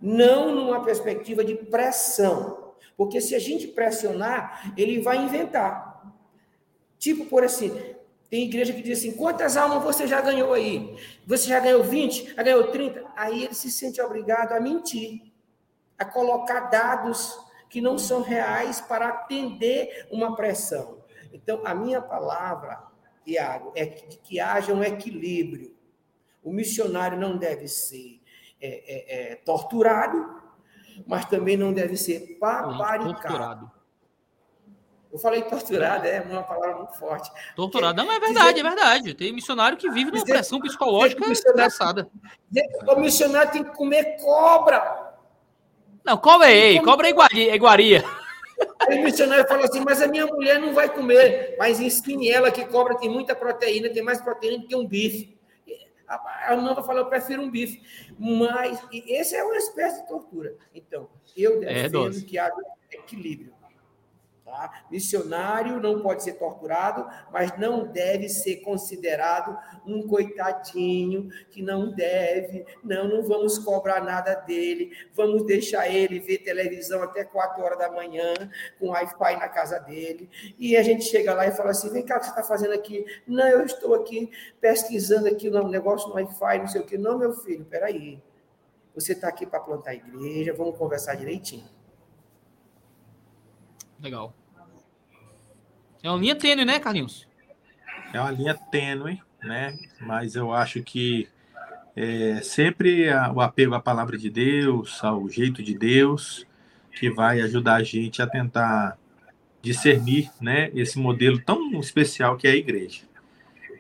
Não numa perspectiva de pressão. Porque se a gente pressionar, ele vai inventar. Tipo, por assim, tem igreja que diz assim: quantas almas você já ganhou aí? Você já ganhou 20? Já ganhou 30? Aí ele se sente obrigado a mentir, a colocar dados que não são reais para atender uma pressão. Então, a minha palavra, Tiago, é que, que haja um equilíbrio. O missionário não deve ser é, é, é, torturado, mas também não deve ser paparicado. Torturado. Eu falei torturado, é uma palavra muito forte. Torturado, não, é verdade, dizer, é verdade. Tem missionário que vive numa pressão psicológica engraçada. O missionário tem que comer cobra. Não, cobra aí, cobra é iguaria. É iguaria. Aí o missionário falou assim: mas a minha mulher não vai comer, mas ensine ela que cobra tem muita proteína, tem mais proteína do que um bife. A Nova falou: eu prefiro um bife. Mas esse é uma espécie de tortura. Então, eu é defendo é que há equilíbrio. Tá? Missionário não pode ser torturado, mas não deve ser considerado um coitadinho que não deve, não, não vamos cobrar nada dele, vamos deixar ele ver televisão até 4 horas da manhã, com Wi-Fi na casa dele, e a gente chega lá e fala assim: vem cá, o que você está fazendo aqui? Não, eu estou aqui pesquisando aqui o negócio no Wi-Fi, não sei o que. Não, meu filho, peraí. Você está aqui para plantar a igreja, vamos conversar direitinho. Legal. É uma linha tênue, né, Carlinhos? É uma linha tênue, né? Mas eu acho que é sempre o apego à palavra de Deus, ao jeito de Deus, que vai ajudar a gente a tentar discernir né, esse modelo tão especial que é a igreja.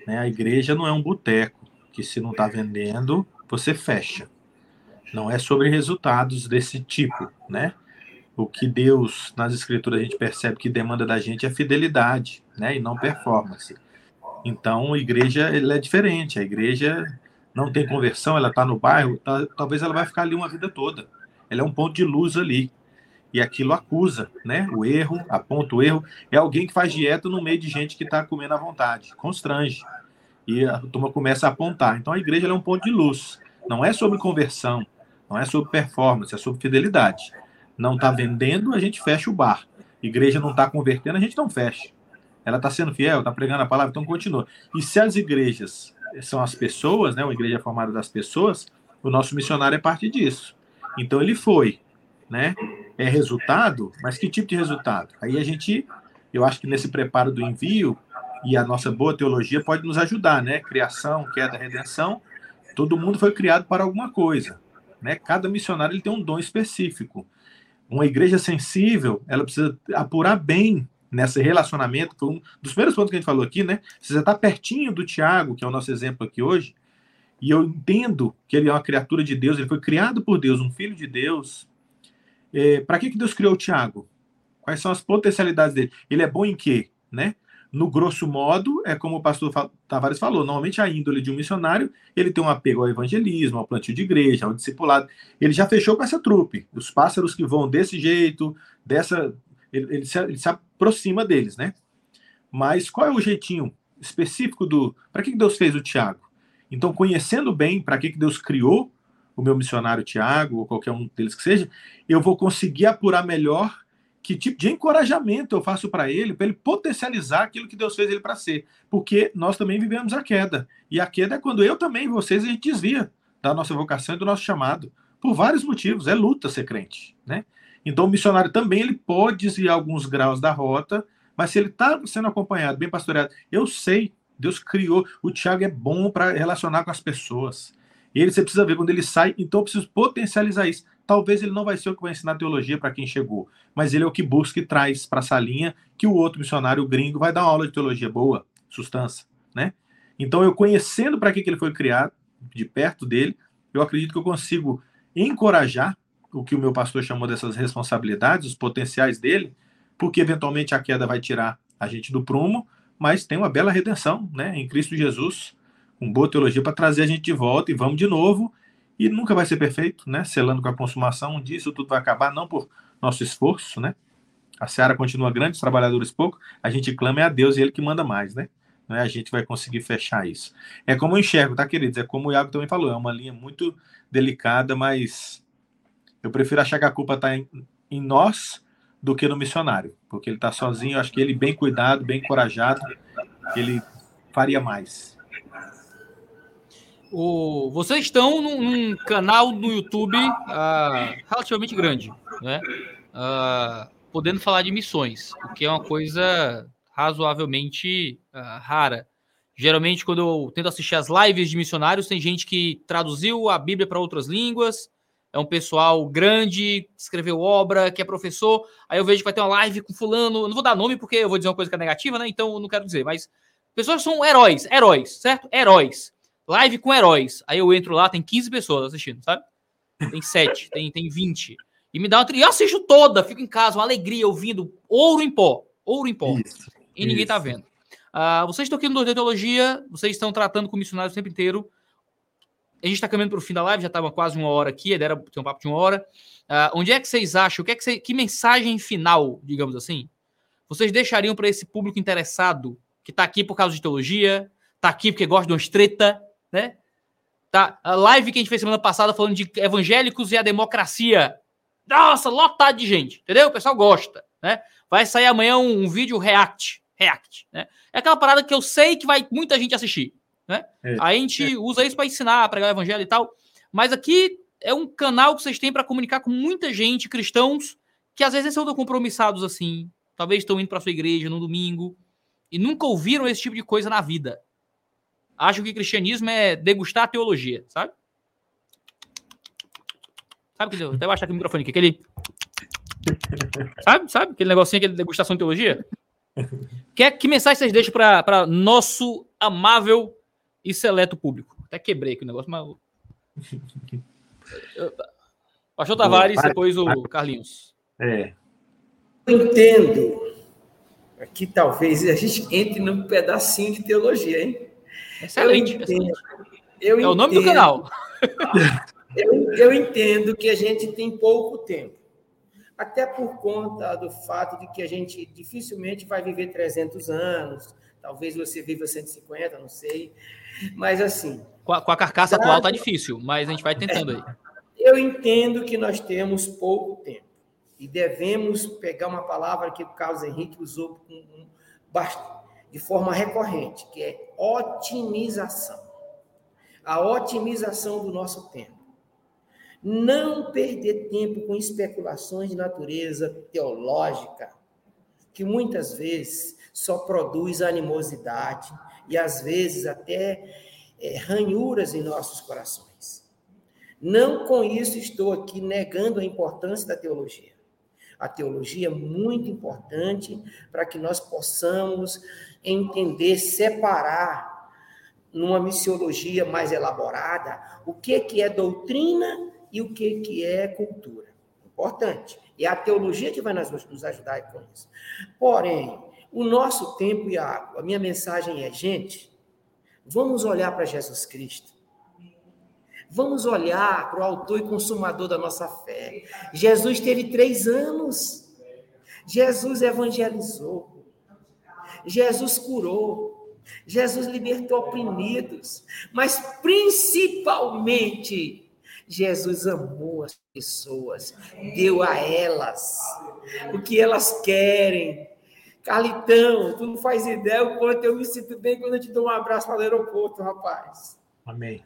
Né? A igreja não é um boteco, que se não está vendendo, você fecha. Não é sobre resultados desse tipo, né? O que Deus, nas escrituras, a gente percebe que demanda da gente é fidelidade, né? E não performance. Então, a igreja ela é diferente. A igreja não tem conversão, ela está no bairro, tá, talvez ela vai ficar ali uma vida toda. Ela é um ponto de luz ali. E aquilo acusa, né? O erro, aponta o erro. É alguém que faz dieta no meio de gente que está comendo à vontade. Constrange. E a turma começa a apontar. Então, a igreja é um ponto de luz. Não é sobre conversão, não é sobre performance, é sobre fidelidade não está vendendo, a gente fecha o bar. Igreja não está convertendo, a gente não fecha. Ela está sendo fiel, está pregando a palavra, então continua. E se as igrejas são as pessoas, né, uma igreja formada das pessoas, o nosso missionário é parte disso. Então ele foi, né? É resultado, mas que tipo de resultado? Aí a gente, eu acho que nesse preparo do envio e a nossa boa teologia pode nos ajudar, né? Criação, queda, redenção, todo mundo foi criado para alguma coisa, né? Cada missionário ele tem um dom específico uma igreja sensível, ela precisa apurar bem nesse relacionamento, foi um dos primeiros pontos que a gente falou aqui, né? Você está pertinho do Tiago, que é o nosso exemplo aqui hoje, e eu entendo que ele é uma criatura de Deus, ele foi criado por Deus, um filho de Deus. É, Para que, que Deus criou o Tiago? Quais são as potencialidades dele? Ele é bom em quê? Né? No grosso modo, é como o pastor Tavares falou, normalmente a índole de um missionário, ele tem um apego ao evangelismo, ao plantio de igreja, ao discipulado. Ele já fechou com essa trupe. Os pássaros que vão desse jeito, dessa, ele, ele, se, ele se aproxima deles, né? Mas qual é o jeitinho específico do. Para que Deus fez o Tiago? Então, conhecendo bem para que Deus criou o meu missionário Tiago, ou qualquer um deles que seja, eu vou conseguir apurar melhor que tipo de encorajamento eu faço para ele, para ele potencializar aquilo que Deus fez ele para ser. Porque nós também vivemos a queda. E a queda é quando eu também, vocês, a gente desvia da nossa vocação e do nosso chamado. Por vários motivos. É luta ser crente. Né? Então, o missionário também ele pode desviar alguns graus da rota, mas se ele está sendo acompanhado, bem pastoreado, eu sei, Deus criou, o Tiago é bom para relacionar com as pessoas. Ele você precisa ver quando ele sai, então eu preciso potencializar isso. Talvez ele não vai ser o que vai ensinar teologia para quem chegou, mas ele é o que busca e traz para essa linha que o outro missionário gringo vai dar uma aula de teologia boa, sustância, né? Então eu conhecendo para que, que ele foi criado, de perto dele, eu acredito que eu consigo encorajar o que o meu pastor chamou dessas responsabilidades, os potenciais dele, porque eventualmente a queda vai tirar a gente do prumo, mas tem uma bela redenção, né, em Cristo Jesus, com boa teologia para trazer a gente de volta e vamos de novo. E nunca vai ser perfeito, né? Selando com a consumação, um dia isso tudo vai acabar, não por nosso esforço, né? A seara continua grande, os trabalhadores pouco, a gente clama é a Deus e Ele que manda mais, né? Não é a gente vai conseguir fechar isso. É como eu enxergo, tá, queridos? É como o Iago também falou, é uma linha muito delicada, mas eu prefiro achar que a culpa está em, em, nós do que no missionário, porque ele está sozinho. Eu acho que ele, bem cuidado, bem encorajado, ele faria mais. O, vocês estão num, num canal no YouTube uh, relativamente grande, né? Uh, podendo falar de missões, o que é uma coisa razoavelmente uh, rara. Geralmente, quando eu tento assistir as lives de missionários, tem gente que traduziu a Bíblia para outras línguas, é um pessoal grande, escreveu obra, que é professor. Aí eu vejo que vai ter uma live com fulano. não vou dar nome porque eu vou dizer uma coisa que é negativa, né? Então eu não quero dizer. Mas pessoas são heróis, heróis, certo? Heróis. Live com heróis. Aí eu entro lá, tem 15 pessoas assistindo, sabe? Tem 7, [LAUGHS] tem, tem 20. E me dá uma. E eu assisto toda, fico em casa, uma alegria ouvindo ouro em pó. Ouro em pó. Isso, e ninguém isso. tá vendo. Uh, vocês estão aqui no Teologia, vocês estão tratando com missionários o tempo inteiro. A gente está caminhando para o fim da live, já estava quase uma hora aqui, era ter um papo de uma hora. Uh, onde é que vocês acham? Que, é que, você, que mensagem final, digamos assim, vocês deixariam para esse público interessado que está aqui por causa de teologia, está aqui porque gosta de uma treta, né? Tá, a live que a gente fez semana passada falando de evangélicos e a democracia. Nossa, lotado de gente, entendeu? O pessoal gosta, né? Vai sair amanhã um, um vídeo react, react, né? É aquela parada que eu sei que vai muita gente assistir. Né? É. A gente é. usa isso para ensinar, pregar o evangelho e tal. Mas aqui é um canal que vocês têm para comunicar com muita gente, cristãos, que às vezes são tão compromissados assim. Talvez estão indo para sua igreja no domingo e nunca ouviram esse tipo de coisa na vida. Acham que cristianismo é degustar a teologia, sabe? Sabe que eu até baixar aqui o microfone aqui, aquele. Sabe, sabe? Aquele negocinho, aquele degustação de teologia? Que, que mensagem vocês deixam para nosso amável e seleto público. Até quebrei aqui o negócio, mas. Pastor Tavares, depois o Carlinhos. É. Eu entendo que talvez a gente entre num pedacinho de teologia, hein? Excelente. Eu entendo, eu é o nome do canal. [LAUGHS] Eu, eu entendo que a gente tem pouco tempo. Até por conta do fato de que a gente dificilmente vai viver 300 anos, talvez você viva 150, não sei. Mas assim. Com a, com a carcaça atual tá difícil, mas a gente vai tentando aí. Eu entendo que nós temos pouco tempo e devemos pegar uma palavra que o Carlos Henrique usou de forma recorrente, que é otimização. A otimização do nosso tempo. Não perder tempo com especulações de natureza teológica, que muitas vezes só produz animosidade, e às vezes até é, ranhuras em nossos corações. Não com isso estou aqui negando a importância da teologia, A teologia é muito importante para que nós possamos entender, separar numa missiologia mais elaborada o que que é doutrina e o que que é cultura. Importante. E é a teologia que vai nos ajudar com isso. Porém, o nosso tempo, e a minha mensagem é, gente, vamos olhar para Jesus Cristo. Vamos olhar para o autor e consumador da nossa fé. Jesus teve três anos. Jesus evangelizou. Jesus curou. Jesus libertou oprimidos. Mas principalmente, Jesus amou as pessoas. Deu a elas o que elas querem. Carlitão, tu não faz ideia o quanto eu me sinto bem quando eu te dou um abraço para o aeroporto, rapaz. Amém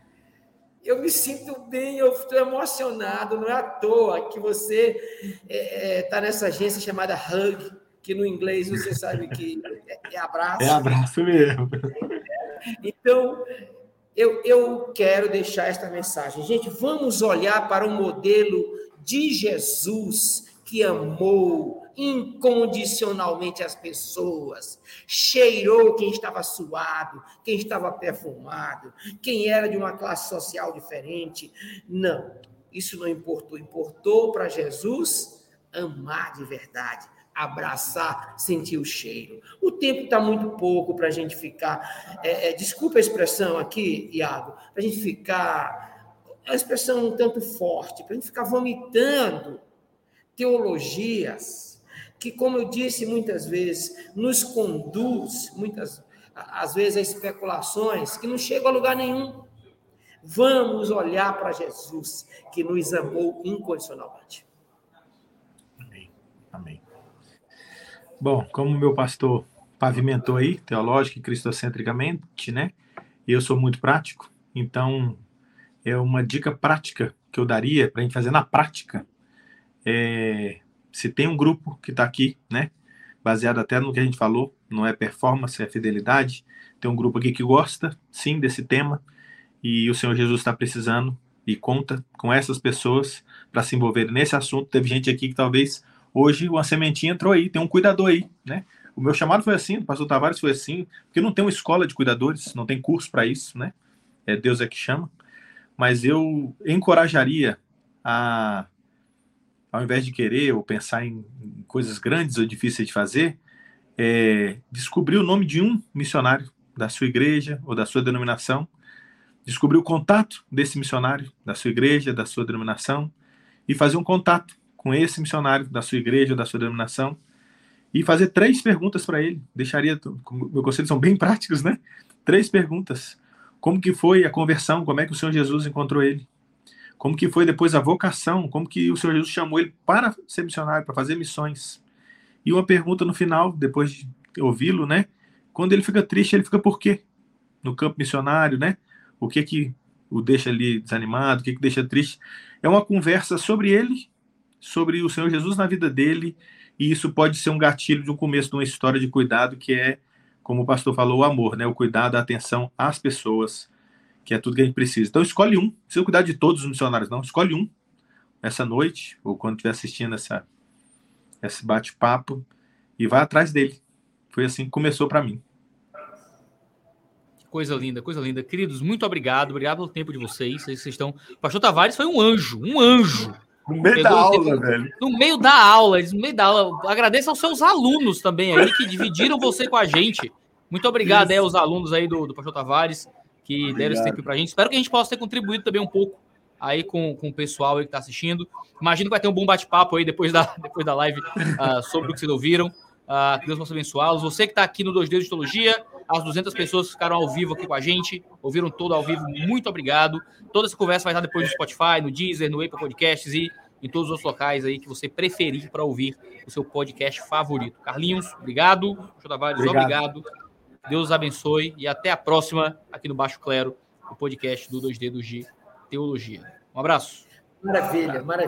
eu me sinto bem, eu estou emocionado, não é à toa que você está é, é tá nessa agência chamada Hug, que no inglês você sabe que é, é abraço. É abraço mesmo. Então, eu, eu quero deixar esta mensagem. Gente, vamos olhar para o modelo de Jesus que amou incondicionalmente as pessoas, cheirou quem estava suado, quem estava perfumado, quem era de uma classe social diferente. Não, isso não importou. Importou para Jesus amar de verdade, abraçar, sentir o cheiro. O tempo está muito pouco para a gente ficar. É, é, desculpa a expressão aqui, Iago, para a gente ficar. É uma expressão um tanto forte, para a gente ficar vomitando teologias que, como eu disse muitas vezes, nos conduz, muitas às vezes, a especulações que não chegam a lugar nenhum. Vamos olhar para Jesus, que nos amou incondicionalmente. Amém. Amém. Bom, como meu pastor pavimentou aí, teológico e cristocentricamente, né? E eu sou muito prático, então é uma dica prática que eu daria para a gente fazer na prática. É, se tem um grupo que está aqui, né, baseado até no que a gente falou, não é performance, é fidelidade, tem um grupo aqui que gosta, sim, desse tema, e o Senhor Jesus está precisando e conta com essas pessoas para se envolver nesse assunto. Teve gente aqui que talvez hoje uma sementinha entrou aí, tem um cuidador aí, né? O meu chamado foi assim, o pastor Tavares foi assim, porque não tem uma escola de cuidadores, não tem curso para isso, né? É Deus é que chama. Mas eu encorajaria a ao invés de querer ou pensar em, coisas grandes ou difíceis de fazer, é, descobrir o nome de um missionário da sua igreja ou da sua denominação, descobrir o contato desse missionário da sua igreja, da sua denominação, e fazer um contato com esse missionário da sua igreja da sua denominação, e fazer três perguntas para ele. Deixaria, meus conselhos são bem práticos, né? Três perguntas. Como que foi a conversão? Como é que o Senhor Jesus encontrou ele? como que foi depois a vocação, como que o Senhor Jesus chamou ele para ser missionário, para fazer missões. E uma pergunta no final, depois de ouvi-lo, né? Quando ele fica triste, ele fica por quê? No campo missionário, né? O que que o deixa ali desanimado, o que que deixa triste? É uma conversa sobre ele, sobre o Senhor Jesus na vida dele, e isso pode ser um gatilho de um começo de uma história de cuidado que é, como o pastor falou, o amor, né? O cuidado, a atenção às pessoas que é tudo que a gente precisa. Então escolhe um, não precisa cuidar de todos os missionários, não. Escolhe um essa noite, ou quando estiver assistindo essa, esse bate-papo, e vai atrás dele. Foi assim que começou para mim. Coisa linda, coisa linda. Queridos, muito obrigado. Obrigado pelo tempo de vocês. Vocês estão. Pastor Tavares foi um anjo, um anjo. No meio da aula, velho. No meio da aula, no meio da aula. Agradeço aos seus alunos também aí que dividiram você com a gente. Muito obrigado aí aos alunos aí do, do pastor Tavares que Obrigado. deram esse tempo para a gente. Espero que a gente possa ter contribuído também um pouco aí com, com o pessoal aí que está assistindo. Imagino que vai ter um bom bate-papo aí depois da, [LAUGHS] depois da live uh, sobre o que vocês ouviram. Uh, que Deus possa abençoá-los. Você que está aqui no 2D de Histologia, as 200 pessoas que ficaram ao vivo aqui com a gente, ouviram todo ao vivo, muito obrigado. Toda essa conversa vai estar depois no Spotify, no Deezer, no Apple Podcasts e em todos os locais aí que você preferir para ouvir o seu podcast favorito. Carlinhos, obrigado. Jô Tavares, obrigado. obrigado. Deus abençoe e até a próxima aqui no Baixo Clero, o podcast do 2 Dedos de Teologia. Um abraço. Maravilha, maravilha.